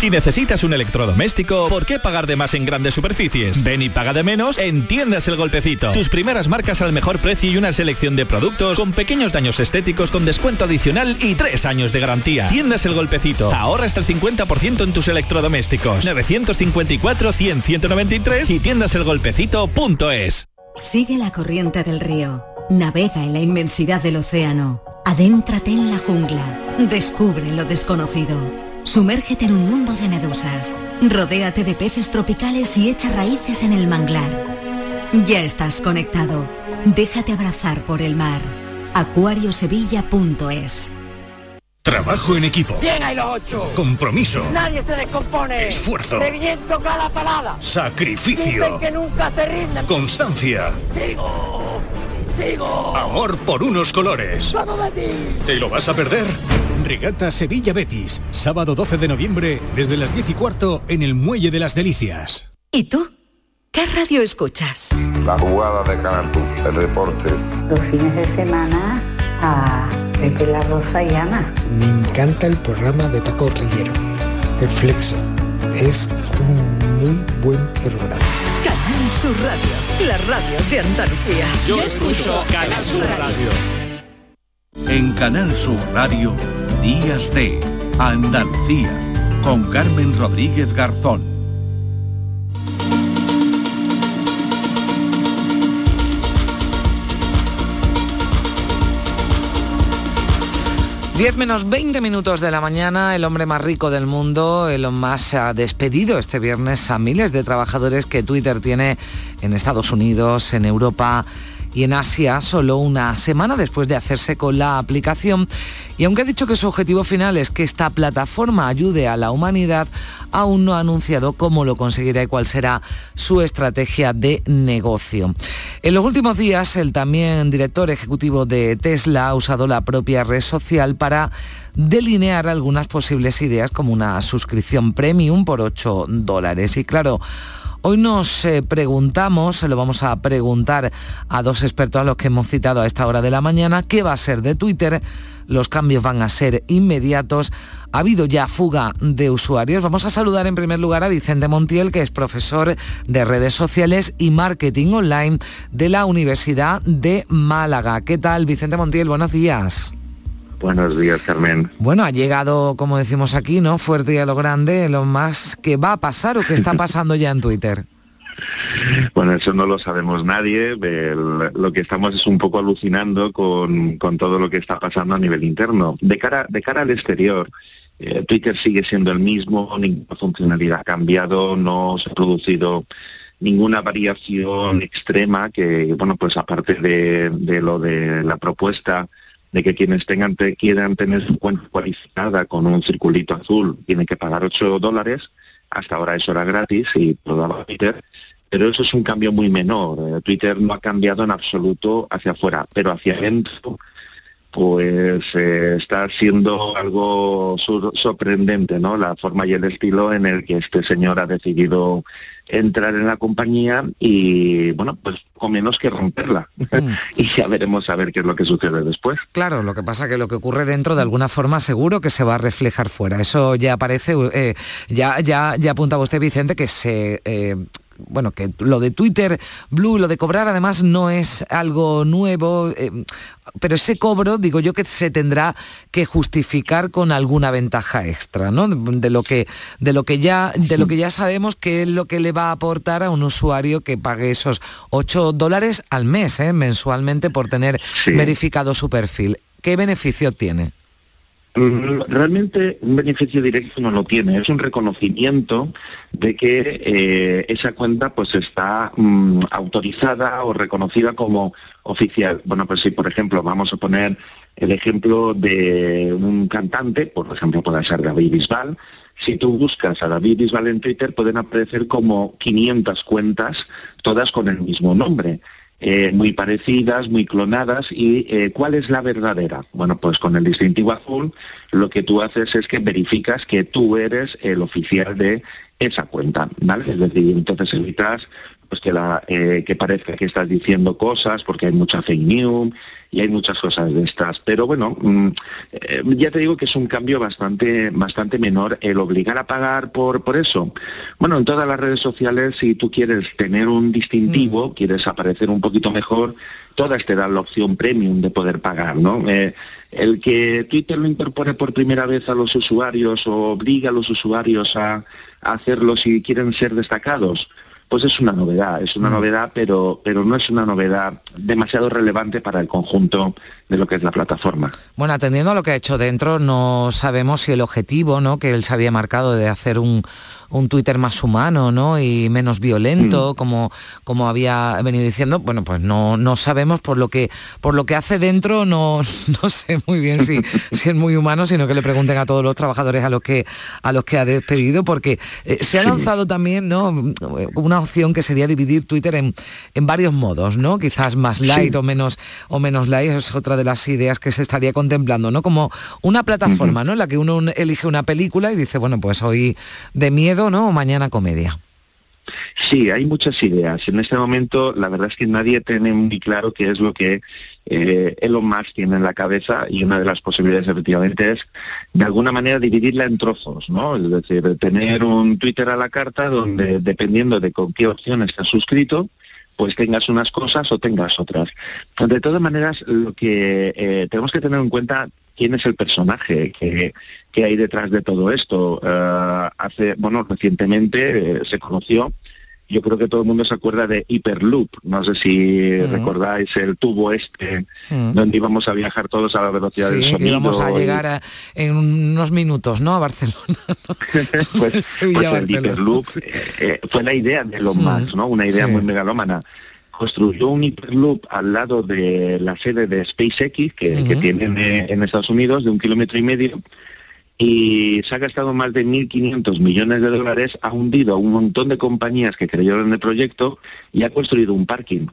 Speaker 25: Si necesitas un electrodoméstico, ¿por qué pagar de más en grandes superficies? Ven y paga de menos en Tiendas El Golpecito. Tus primeras marcas al mejor precio y una selección de productos con pequeños daños estéticos con descuento adicional y tres años de garantía. Tiendas El Golpecito. Ahorra hasta el 50% en tus electrodomésticos. 954-100-193 y tiendaselgolpecito.es.
Speaker 26: Sigue la corriente del río. Navega en la inmensidad del océano. Adéntrate en la jungla. Descubre lo desconocido. Sumérgete en un mundo de medusas. Rodéate de peces tropicales y echa raíces en el manglar. Ya estás conectado. Déjate abrazar por el mar. acuariosevilla.es
Speaker 27: Trabajo en equipo.
Speaker 28: Bien hay los ocho.
Speaker 27: Compromiso.
Speaker 28: Nadie se descompone.
Speaker 27: Esfuerzo.
Speaker 28: Reviento cada parada.
Speaker 27: Sacrificio.
Speaker 28: Dicen que nunca se rinden.
Speaker 27: Constancia.
Speaker 28: Sigo. Sigo.
Speaker 27: Amor por unos colores.
Speaker 28: ¡Vamos, Betis!
Speaker 27: ¿Te lo vas a perder? Regata Sevilla Betis. Sábado 12 de noviembre desde las 10 y cuarto en el Muelle de las Delicias.
Speaker 2: ¿Y tú? ¿Qué radio escuchas?
Speaker 29: La jugada de Canal el deporte.
Speaker 18: Los fines de semana a Pepe La Rosa y Ana.
Speaker 30: Me encanta el programa de Paco Rillero, El Flexo. Es un muy buen programa.
Speaker 2: Canal Sur Radio, la radio de Andalucía.
Speaker 20: Yo escucho Canal Sur Radio.
Speaker 1: En Canal Sur Radio, Días de Andalucía, con Carmen Rodríguez Garzón.
Speaker 4: 10 menos 20 minutos de la mañana, el hombre más rico del mundo, Elon Musk, ha despedido este viernes a miles de trabajadores que Twitter tiene en Estados Unidos, en Europa y en Asia solo una semana después de hacerse con la aplicación. Y aunque ha dicho que su objetivo final es que esta plataforma ayude a la humanidad, aún no ha anunciado cómo lo conseguirá y cuál será su estrategia de negocio. En los últimos días, el también director ejecutivo de Tesla ha usado la propia red social para delinear algunas posibles ideas como una suscripción premium por 8 dólares. Y claro, Hoy nos eh, preguntamos, se lo vamos a preguntar a dos expertos a los que hemos citado a esta hora de la mañana, ¿qué va a ser de Twitter? Los cambios van a ser inmediatos. Ha habido ya fuga de usuarios. Vamos a saludar en primer lugar a Vicente Montiel, que es profesor de redes sociales y marketing online de la Universidad de Málaga. ¿Qué tal, Vicente Montiel? Buenos días.
Speaker 31: Buenos días, Carmen.
Speaker 4: Bueno, ha llegado, como decimos aquí, ¿no? Fuerte y a lo grande, lo más que va a pasar o que está pasando ya en Twitter.
Speaker 31: Bueno, eso no lo sabemos nadie. lo que estamos es un poco alucinando con, todo lo que está pasando a nivel interno. De cara, de cara al exterior, eh, Twitter sigue siendo el mismo, ninguna funcionalidad ha cambiado, no se ha producido ninguna variación extrema que, bueno, pues aparte de, de lo de la propuesta de que quienes tengan quieran tener su cuenta cualificada con un circulito azul tienen que pagar 8 dólares. Hasta ahora eso era gratis y lo daba Twitter. Pero eso es un cambio muy menor. Eh, Twitter no ha cambiado en absoluto hacia afuera, pero hacia adentro pues eh, está siendo algo sorprendente, ¿no? La forma y el estilo en el que este señor ha decidido entrar en la compañía y, bueno, pues con menos que romperla. Mm. y ya veremos a ver qué es lo que sucede después.
Speaker 4: Claro, lo que pasa que lo que ocurre dentro de alguna forma seguro que se va a reflejar fuera. Eso ya aparece, eh, ya, ya, ya apuntaba usted, Vicente, que se... Eh, bueno, que lo de Twitter Blue, lo de cobrar además no es algo nuevo, eh, pero ese cobro, digo yo que se tendrá que justificar con alguna ventaja extra, ¿no? De lo que, de lo que ya, de lo que ya sabemos que es lo que le va a aportar a un usuario que pague esos 8 dólares al mes, ¿eh? mensualmente por tener verificado su perfil. ¿Qué beneficio tiene?
Speaker 31: Mm, realmente un beneficio directo no lo tiene, es un reconocimiento de que eh, esa cuenta pues está mm, autorizada o reconocida como oficial. Bueno, pues si por ejemplo vamos a poner el ejemplo de un cantante, por ejemplo puede ser David Bisbal, si tú buscas a David Bisbal en Twitter pueden aparecer como 500 cuentas, todas con el mismo nombre. Eh, muy parecidas, muy clonadas. ¿Y eh, cuál es la verdadera? Bueno, pues con el distintivo azul lo que tú haces es que verificas que tú eres el oficial de esa cuenta, ¿vale? Es decir, entonces evitas pues que, la, eh, que parezca que estás diciendo cosas porque hay mucha fake news y hay muchas cosas de estas. Pero bueno, mm, eh, ya te digo que es un cambio bastante, bastante menor el obligar a pagar por, por eso. Bueno, en todas las redes sociales, si tú quieres tener un distintivo, mm. quieres aparecer un poquito mejor, todas te dan la opción premium de poder pagar, ¿no? Eh, el que Twitter lo incorpore por primera vez a los usuarios o obliga a los usuarios a hacerlo si quieren ser destacados, pues es una novedad, es una mm. novedad, pero, pero no es una novedad demasiado relevante para el conjunto de lo que es la plataforma.
Speaker 4: Bueno, atendiendo a lo que ha hecho dentro, no sabemos si el objetivo ¿no? que él se había marcado de hacer un, un Twitter más humano ¿no? y menos violento, mm. como, como había venido diciendo, bueno, pues no, no sabemos por lo que por lo que hace dentro, no, no sé muy bien si, si es muy humano, sino que le pregunten a todos los trabajadores a los que a los que ha despedido, porque eh, se ha lanzado también ¿no? una opción que sería dividir Twitter en, en varios modos, ¿no? Quizás más light o menos o menos light, es otra de las ideas que se estaría contemplando, ¿no? Como una plataforma, ¿no? En la que uno elige una película y dice, bueno, pues hoy de miedo ¿no? mañana comedia.
Speaker 31: Sí, hay muchas ideas. En este momento, la verdad es que nadie tiene muy claro qué es lo que eh, Elon Musk tiene en la cabeza y una de las posibilidades efectivamente es, de alguna manera, dividirla en trozos, ¿no? Es decir, tener un Twitter a la carta donde, dependiendo de con qué opción estás suscrito, pues tengas unas cosas o tengas otras. De todas maneras, lo que eh, tenemos que tener en cuenta quién es el personaje que, hay detrás de todo esto. Eh, hace, bueno, recientemente eh, se conoció, yo creo que todo el mundo se acuerda de Hyperloop, no sé si recordáis el tubo este, donde íbamos a viajar todos a la velocidad del sonido.
Speaker 4: íbamos a llegar en unos minutos, ¿no? A Barcelona.
Speaker 31: pues, pues el Hyperloop eh, fue la idea de Elon Musk, ¿no? Una idea muy megalómana construyó un Hyperloop al lado de la sede de SpaceX que, que tienen eh, en Estados Unidos de un kilómetro y medio y se ha gastado más de 1.500 millones de dólares, ha hundido a un montón de compañías que creyeron en el proyecto y ha construido un parking.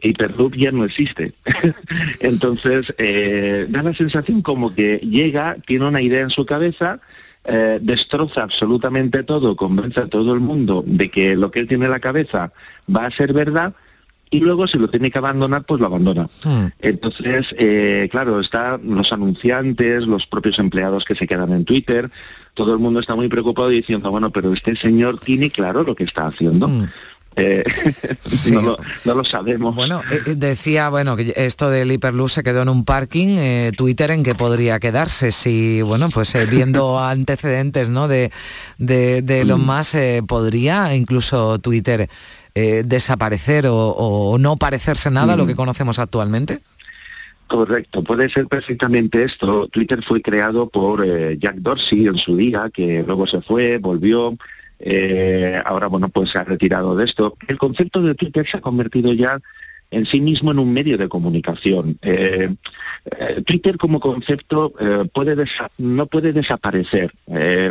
Speaker 31: Hyperloop ya no existe. Entonces, eh, da la sensación como que llega, tiene una idea en su cabeza, eh, destroza absolutamente todo, convence a todo el mundo de que lo que él tiene en la cabeza va a ser verdad y luego si lo tiene que abandonar, pues lo abandona. Hmm. Entonces, eh, claro, están los anunciantes, los propios empleados que se quedan en Twitter, todo el mundo está muy preocupado diciendo, bueno, pero este señor tiene claro lo que está haciendo. Hmm. Eh, no, lo, sabemos.
Speaker 4: Bueno, eh, decía, bueno, que esto del hiperluz se quedó en un parking, Twitter en que podría quedarse, si, bueno, pues viendo antecedentes, ¿no? De, de, de lo más, podría incluso Twitter eh, desaparecer o, no parecerse nada a lo que conocemos actualmente?
Speaker 31: Correcto, puede ser perfectamente esto. Twitter fue creado por eh, Jack Dorsey en su día, que luego se fue, volvió, eh, ahora bueno, pues se ha retirado de esto. El concepto de Twitter se ha convertido ya en sí mismo en un medio de comunicación. Eh, eh, Twitter como concepto eh, no puede desaparecer.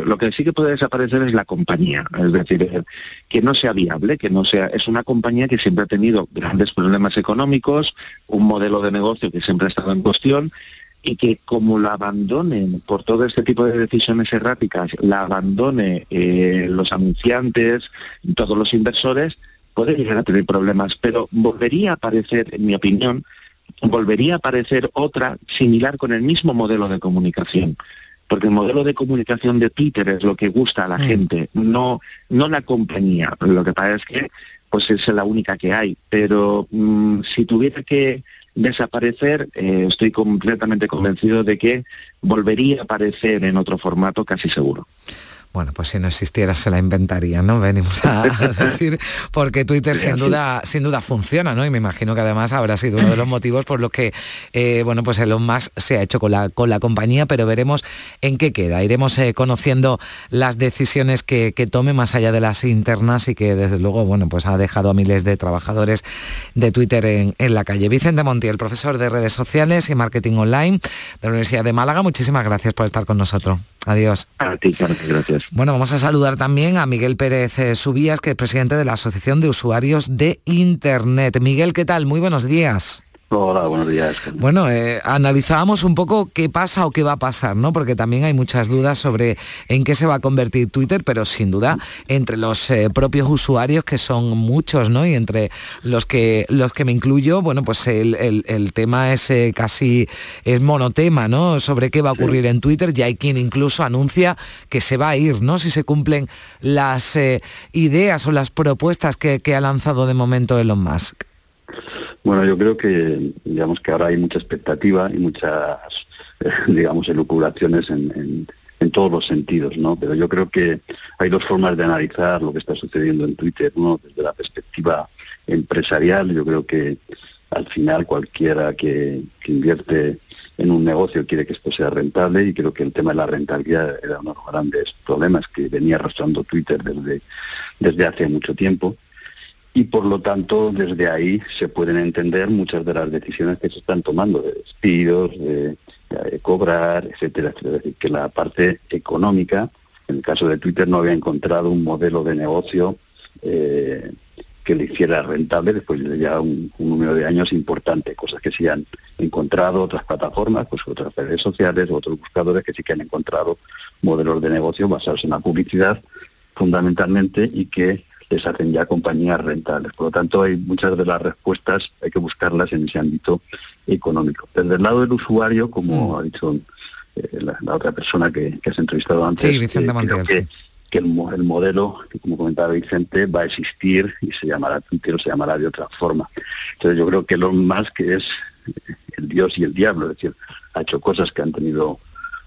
Speaker 31: lo que sí que puede desaparecer es la compañía, es decir, que no sea viable, que no sea. Es una compañía que siempre ha tenido grandes problemas económicos, un modelo de negocio que siempre ha estado en cuestión y que como la abandonen por todo este tipo de decisiones erráticas, la abandone los anunciantes, todos los inversores, puede llegar a tener problemas, pero volvería a aparecer, en mi opinión, volvería a aparecer otra similar con el mismo modelo de comunicación. Porque el modelo de comunicación de Twitter es lo que gusta a la mm. gente, no, no la compañía. Lo que pasa es que pues es la única que hay. Pero mm, si tuviera que desaparecer, eh, estoy completamente convencido de que volvería a aparecer en otro formato casi seguro.
Speaker 4: Bueno, pues si no existiera se la inventaría, ¿no? Venimos a, decir, porque Twitter sin duda, sin duda funciona, ¿no? Y me imagino que además habrá sido uno de los motivos por los que, eh, bueno, pues Elon Musk se ha hecho con la, con la compañía, pero veremos en qué queda. Iremos eh, conociendo las decisiones que, tome más allá de las internas y que desde luego, bueno, pues ha dejado a miles de trabajadores de Twitter en, en la calle. Vicente Montiel, profesor de redes sociales y marketing online de la Universidad de Málaga, muchísimas gracias por estar con nosotros. Adiós.
Speaker 31: A ti, gracias.
Speaker 4: Bueno, vamos a saludar también a Miguel Pérez eh, Subías, que es presidente de la Asociación de Usuarios de Internet. Miguel, ¿qué tal? Muy buenos días.
Speaker 32: Hola, buenos días.
Speaker 4: Bueno, eh, analizábamos un poco qué pasa o qué va a pasar, ¿no? Porque también hay muchas dudas sobre en qué se va a convertir Twitter, pero sin duda entre los eh, propios usuarios, que son muchos, ¿no? Y entre los que los que me incluyo, bueno, pues el, tema es eh, casi es monotema, ¿no? Sobre qué va a ocurrir en Twitter. Ya hay quien incluso anuncia que se va a ir, ¿no? Si se cumplen las ideas o las propuestas que, que ha lanzado de momento Elon Musk.
Speaker 32: Bueno, yo creo que, digamos que ahora hay mucha expectativa y muchas, digamos, elucubraciones en, en, todos los sentidos, ¿no? Pero yo creo que hay dos formas de analizar lo que está sucediendo en Twitter. Uno, desde la perspectiva empresarial, yo creo que al final cualquiera que, invierte en un negocio quiere que esto sea rentable y creo que el tema de la rentabilidad era uno de los grandes problemas que venía arrastrando Twitter desde, desde hace mucho tiempo y por lo tanto desde ahí se pueden entender muchas de las decisiones que se están tomando de despidos, de, cobrar, etcétera, etcétera. Es decir, que la parte económica, en el caso de Twitter, no había encontrado un modelo de negocio eh, que le hiciera rentable después de ya un, número de años importante, cosas que sí han encontrado otras plataformas, pues otras redes sociales, otros buscadores que sí que han encontrado modelos de negocio basados en la publicidad fundamentalmente y que les hacen ya compañías rentables. Por lo tanto, hay muchas de las respuestas, hay que buscarlas en ese ámbito económico. Desde el lado del usuario, como mm. ha dicho eh, la, otra persona que, has entrevistado antes,
Speaker 4: sí, Vicente
Speaker 32: eh, que, el, modelo, que como comentaba Vicente, va a existir y se llamará Twitter se llamará de otra forma. Entonces yo creo que lo más que es el Dios y el diablo, es decir, ha hecho cosas que han tenido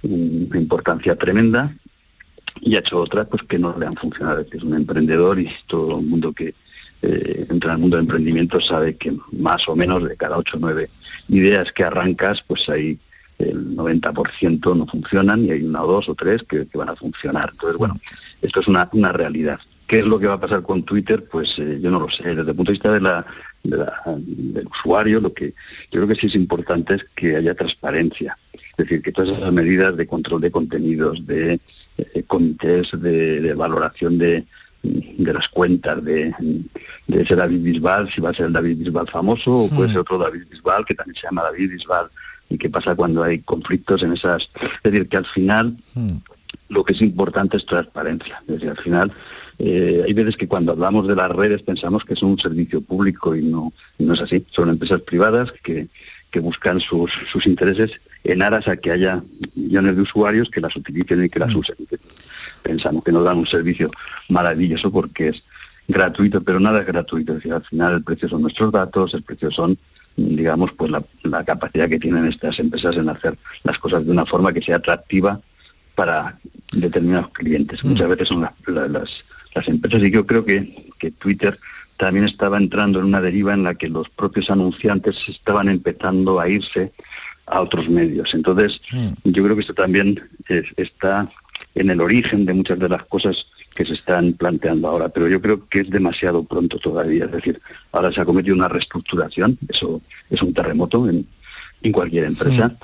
Speaker 32: una importancia tremenda y ha hecho otras pues que no le han funcionado. Es un emprendedor y todo el mundo que eh, entra en el mundo de emprendimiento sabe que más o menos de cada ocho o nueve ideas que arrancas, pues hay el 90% no funcionan y hay una o dos o tres que, van a funcionar. Entonces, bueno, esto es una, una, realidad. ¿Qué es lo que va a pasar con Twitter? Pues eh, yo no lo sé. Desde el punto de vista de del usuario, lo que yo creo que sí es importante es que haya transparencia. Es decir, que todas esas medidas de control de contenidos, de eh, comités de, valoración de, las cuentas de, de, ese David Bisbal, si va a ser el David Bisbal famoso o puede ser otro David Bisbal que también se llama David Bisbal y qué pasa cuando hay conflictos en esas... Es decir, que al final lo que es importante es transparencia. Es decir, al final eh, hay veces que cuando hablamos de las redes pensamos que son un servicio público y no, no es así. Son empresas privadas que, que buscan sus, sus intereses en aras a que haya millones de usuarios que las utilicen y que las mm. usen. Pensamos que nos dan un servicio maravilloso porque es gratuito, pero nada es gratuito. Es decir, al final el precio son nuestros datos, el precio son, digamos, pues la, capacidad que tienen estas empresas en hacer las cosas de una forma que sea atractiva para determinados clientes. Mm. Muchas veces son las, las, empresas y yo creo que, que Twitter también estaba entrando en una deriva en la que los propios anunciantes estaban empezando a irse a otros medios. Entonces, mm. yo creo que esto también está en el origen de muchas de las cosas que se están planteando ahora, pero yo creo que es demasiado pronto todavía. Es decir, ahora se ha cometido una reestructuración, eso es un terremoto en, cualquier empresa.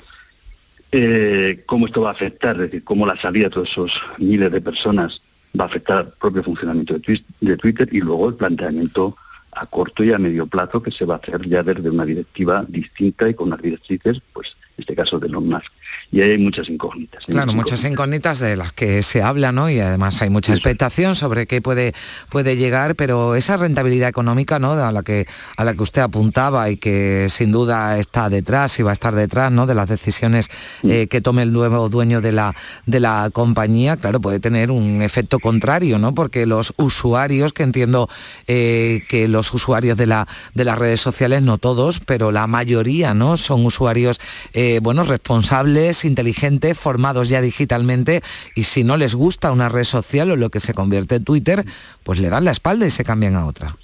Speaker 32: Eh, ¿Cómo esto va a afectar? Es decir, cómo la salida de todos esos miles de personas va a afectar al propio funcionamiento de Twitter y luego el planteamiento a corto y a medio plazo que se va a hacer ya desde una directiva distinta y con unas directrices pues en este caso de Elon Musk. Y hay muchas incógnitas.
Speaker 4: claro, muchas incógnitas. de las que se habla, ¿no? Y además hay mucha expectación sobre qué puede, puede llegar, pero esa rentabilidad económica, ¿no? A la que a la que usted apuntaba y que sin duda está detrás y va a estar detrás, ¿no? De las decisiones mm. eh, que tome el nuevo dueño de la de la compañía, claro, puede tener un efecto contrario, ¿no? Porque los usuarios, que entiendo eh, que los usuarios de la de las redes sociales, no todos, pero la mayoría, ¿no? Son usuarios eh, eh, bueno, responsables, inteligentes, formados ya digitalmente y si no les gusta una red social o lo que se convierte en Twitter, pues le dan la espalda y se cambian a otra.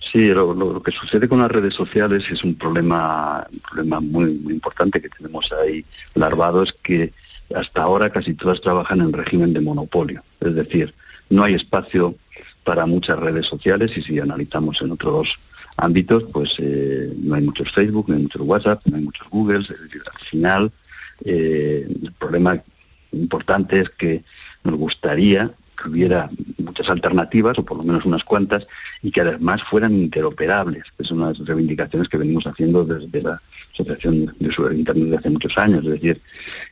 Speaker 32: Sí, lo, que sucede con las redes sociales es un problema, un problema muy, muy importante que tenemos ahí larvado, es que hasta ahora casi todas trabajan en régimen de monopolio. Es decir, no hay espacio para muchas redes sociales y si analizamos en otros ámbitos, pues eh, no hay muchos Facebook, no hay muchos WhatsApp, no hay muchos Google, es decir, al final eh, el problema importante es que nos gustaría que hubiera muchas alternativas, o por lo menos unas cuantas, y que además fueran interoperables, que son unas reivindicaciones que venimos haciendo desde la Asociación de Usuarios de Internet desde hace muchos años. Es decir,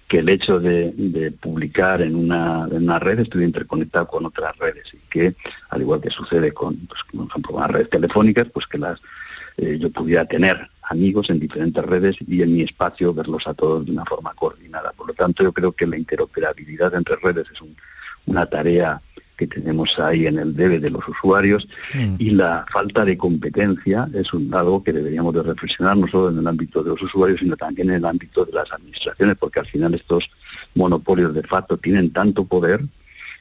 Speaker 32: que el hecho de, publicar en una, en una red estuviera interconectado con otras redes y que, al igual que sucede con, pues, por ejemplo, las redes telefónicas, pues que las eh, yo pudiera tener amigos en diferentes redes y en mi espacio verlos a todos de una forma coordinada. Por lo tanto, yo creo que la interoperabilidad entre redes es una tarea que tenemos ahí en el debe de los usuarios mm. y la falta de competencia es un algo que deberíamos de reflexionar no solo en el ámbito de los usuarios sino también en el ámbito de las administraciones porque al final estos monopolios de facto tienen tanto poder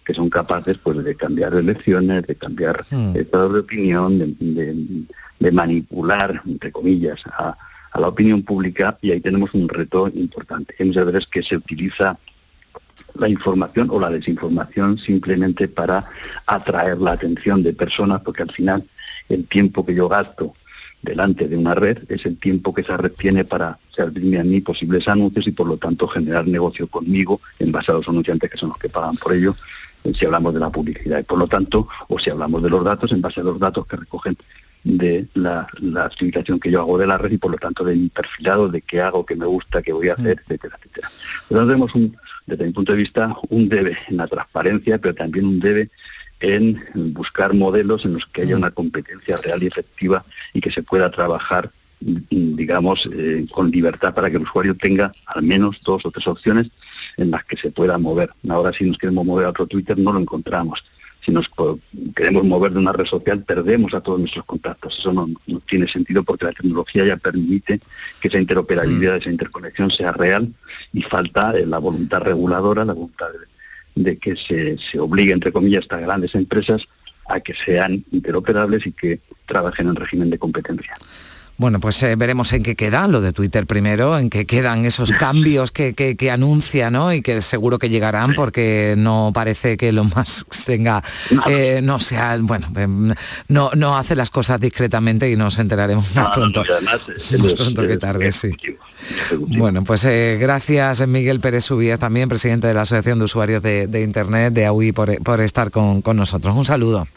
Speaker 32: que son capaces pues de cambiar elecciones, de cambiar mm. estados de opinión, de, de manipular, entre comillas, a, a la opinión pública y ahí tenemos un reto importante. Hay muchas veces que se utiliza la información o la desinformación simplemente para atraer la atención de personas, porque al final el tiempo que yo gasto delante de una red es el tiempo que esa red tiene para servirme a mí posibles anuncios y por lo tanto generar negocio conmigo en base a los anunciantes que son los que pagan por ello eh, si hablamos de la publicidad y por lo tanto o si hablamos de los datos en base a los datos que recogen de la, la que yo hago de la red y por lo tanto de mi perfilado, de qué hago, qué me gusta, qué voy a hacer, etcétera, etcétera. Por lo tanto tenemos un, desde mi punto de vista un debe en la transparencia, pero también un debe en buscar modelos en los que haya una competencia real y efectiva y que se pueda trabajar digamos, eh, con libertad para que el usuario tenga al menos dos o tres opciones en las que se pueda mover. Ahora si nos queremos mover a otro Twitter no lo encontramos si nos queremos mover de una red social, perdemos a todos nuestros contactos. Eso no, tiene sentido porque la tecnología ya permite que esa interoperabilidad, esa interconexión sea real y falta eh, la voluntad reguladora, la voluntad de, que se, se obligue, entre comillas, a estas grandes empresas a que sean interoperables y que trabajen en régimen de competencia.
Speaker 4: Bueno, pues eh, veremos en qué queda lo de Twitter primero, en qué quedan esos cambios que, que, anuncia, ¿no? Y que seguro que llegarán porque no parece que lo más tenga, eh, no sea, bueno, em, no, no hace las cosas discretamente y nos enteraremos más pronto. más pronto que tarde, sí. Bueno, pues eh, gracias Miguel Pérez Subías, también presidente de la Asociación de Usuarios de, Internet de AUI, por, por estar con, con nosotros. Un saludo.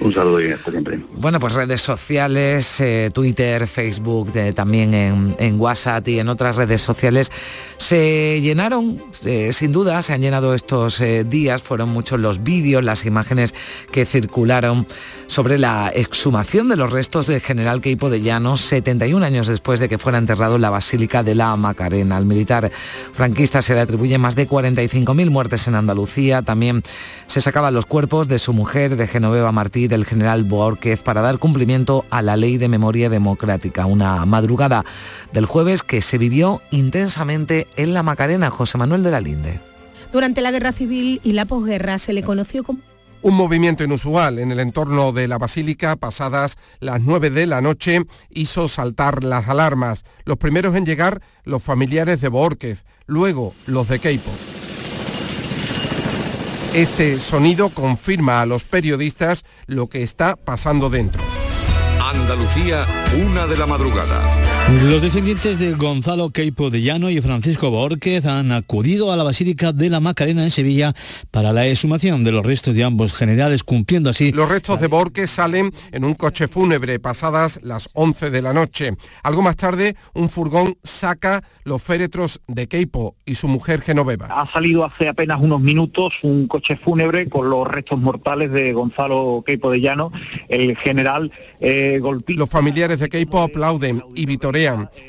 Speaker 32: Un saludo y hasta siempre.
Speaker 4: Bueno, pues redes sociales, eh, Twitter, Facebook, también en, WhatsApp y en otras redes sociales se llenaron, eh, sin duda, se han llenado estos eh, días, fueron muchos los vídeos, las imágenes que circularon sobre la exhumación de los restos del general Queipo de Llanos 71 años después de que fuera enterrado en la Basílica de la Macarena. Al militar franquista se le atribuye más de 45.000 muertes en Andalucía. También se sacaban los cuerpos de su mujer, de Genoveva Martí, del general Borquez, para dar cumplimiento a la ley de memoria democrática. Una madrugada del jueves que se vivió intensamente en la Macarena. José Manuel de la Linde.
Speaker 33: Durante la guerra civil y la posguerra se le conoció como
Speaker 34: un movimiento inusual en el entorno de la basílica, pasadas las 9 de la noche, hizo saltar las alarmas. Los primeros en llegar, los familiares de Borquez, luego los de Keipo. Este sonido confirma a los periodistas lo que está pasando dentro.
Speaker 1: Andalucía, una de la madrugada.
Speaker 35: Los descendientes de Gonzalo Queipo de Llano y Francisco Borquez han acudido a la Basílica de la Macarena en Sevilla para la exhumación de los restos de ambos generales, cumpliendo así...
Speaker 34: Los restos de Borquez salen en un coche fúnebre pasadas las 11 de la noche. Algo más tarde, un furgón saca los féretros de Queipo y su mujer Genoveva.
Speaker 24: Ha salido hace apenas unos minutos un coche fúnebre con los restos mortales de Gonzalo Queipo de Llano, el general eh,
Speaker 34: Los familiares de Queipo aplauden y Vitor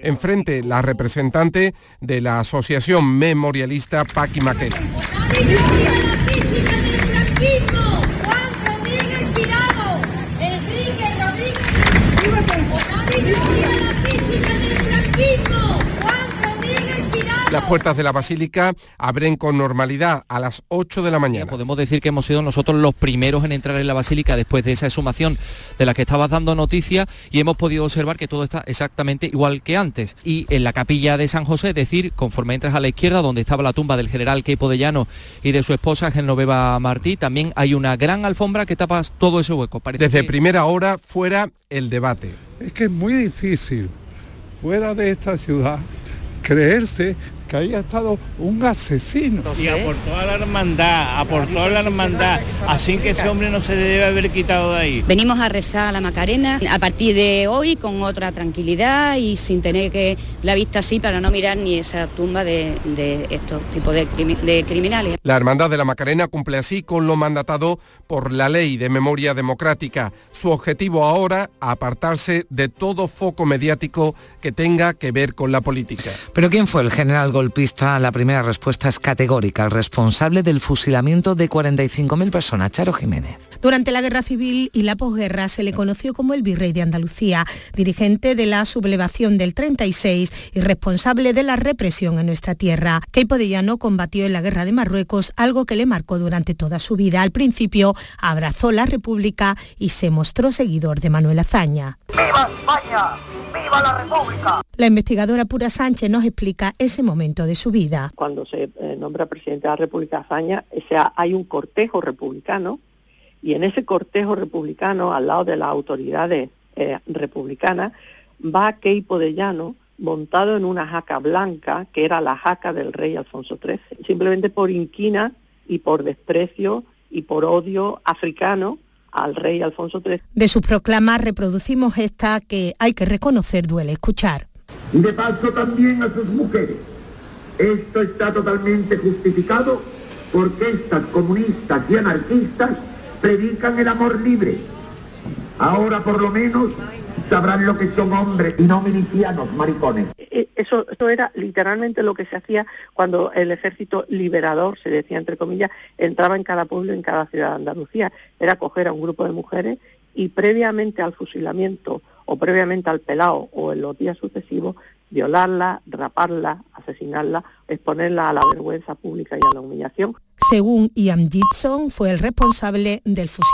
Speaker 34: Enfrente, la representante de la Asociación Memorialista Paqui Maqueta. Las puertas de la Basílica abren con normalidad a las 8 de la mañana.
Speaker 36: Podemos decir que hemos sido nosotros los primeros en entrar en la Basílica después de esa exhumación de la que estabas dando noticia y hemos podido observar que todo está exactamente igual que antes. Y en la capilla de San José, es decir, conforme entras a la izquierda, donde estaba la tumba del general Queipo de Llano y de su esposa Genoveva Martí, también hay una gran alfombra que tapa todo ese hueco.
Speaker 34: Desde primera hora fuera el debate.
Speaker 37: Es que es muy difícil fuera de esta ciudad creerse que haya estado un asesino.
Speaker 38: Y aportó a la hermandad, aportó a la hermandad, así que ese hombre no se debe haber quitado de ahí.
Speaker 39: Venimos a rezar a la Macarena a partir de hoy con otra tranquilidad y sin tener que la vista así para no mirar ni esa tumba de, estos tipos de, de criminales.
Speaker 34: La Hermandad de la Macarena cumple así con lo mandatado por la ley de memoria democrática. Su objetivo ahora, apartarse de todo foco mediático que tenga que ver con la política.
Speaker 4: Pero ¿quién fue el general la primera respuesta es categórica. El responsable del fusilamiento de 45.000 personas, Charo Jiménez.
Speaker 33: Durante la guerra civil y la posguerra se le conoció como el virrey de Andalucía, dirigente de la sublevación del 36 y responsable de la represión en nuestra tierra. Keipo de Llano combatió en la guerra de Marruecos, algo que le marcó durante toda su vida. Al principio abrazó la República y se mostró seguidor de Manuel Azaña.
Speaker 28: ¡Viva España! ¡Viva la República!
Speaker 33: La investigadora Pura Sánchez nos explica ese momento de su vida.
Speaker 40: Cuando se eh, nombra presidente de la República Azaña, o sea, hay un cortejo republicano y en ese cortejo republicano, al lado de las autoridades eh, republicanas, va Keipo de Llano montado en una jaca blanca, que era la jaca del rey Alfonso XIII, simplemente por inquina y por desprecio y por odio africano al rey Alfonso XIII.
Speaker 33: De sus proclamas reproducimos esta que hay que reconocer duele escuchar.
Speaker 41: Y de paso también a sus mujeres. Esto está totalmente justificado porque estas comunistas y anarquistas predican el amor libre. Ahora por lo menos sabrán lo que son hombres y no milicianos, maricones.
Speaker 40: Eh, Eso, eso era literalmente lo que se hacía cuando el ejército liberador, se decía entre comillas, entraba en cada pueblo, en cada ciudad de Andalucía. Era coger a un grupo de mujeres y previamente al fusilamiento o previamente al pelao o en los días sucesivos, violarla, raparla, asesinarla, exponerla a la vergüenza pública y a la humillación.
Speaker 33: Según Ian Gibson, fue el responsable del fusil.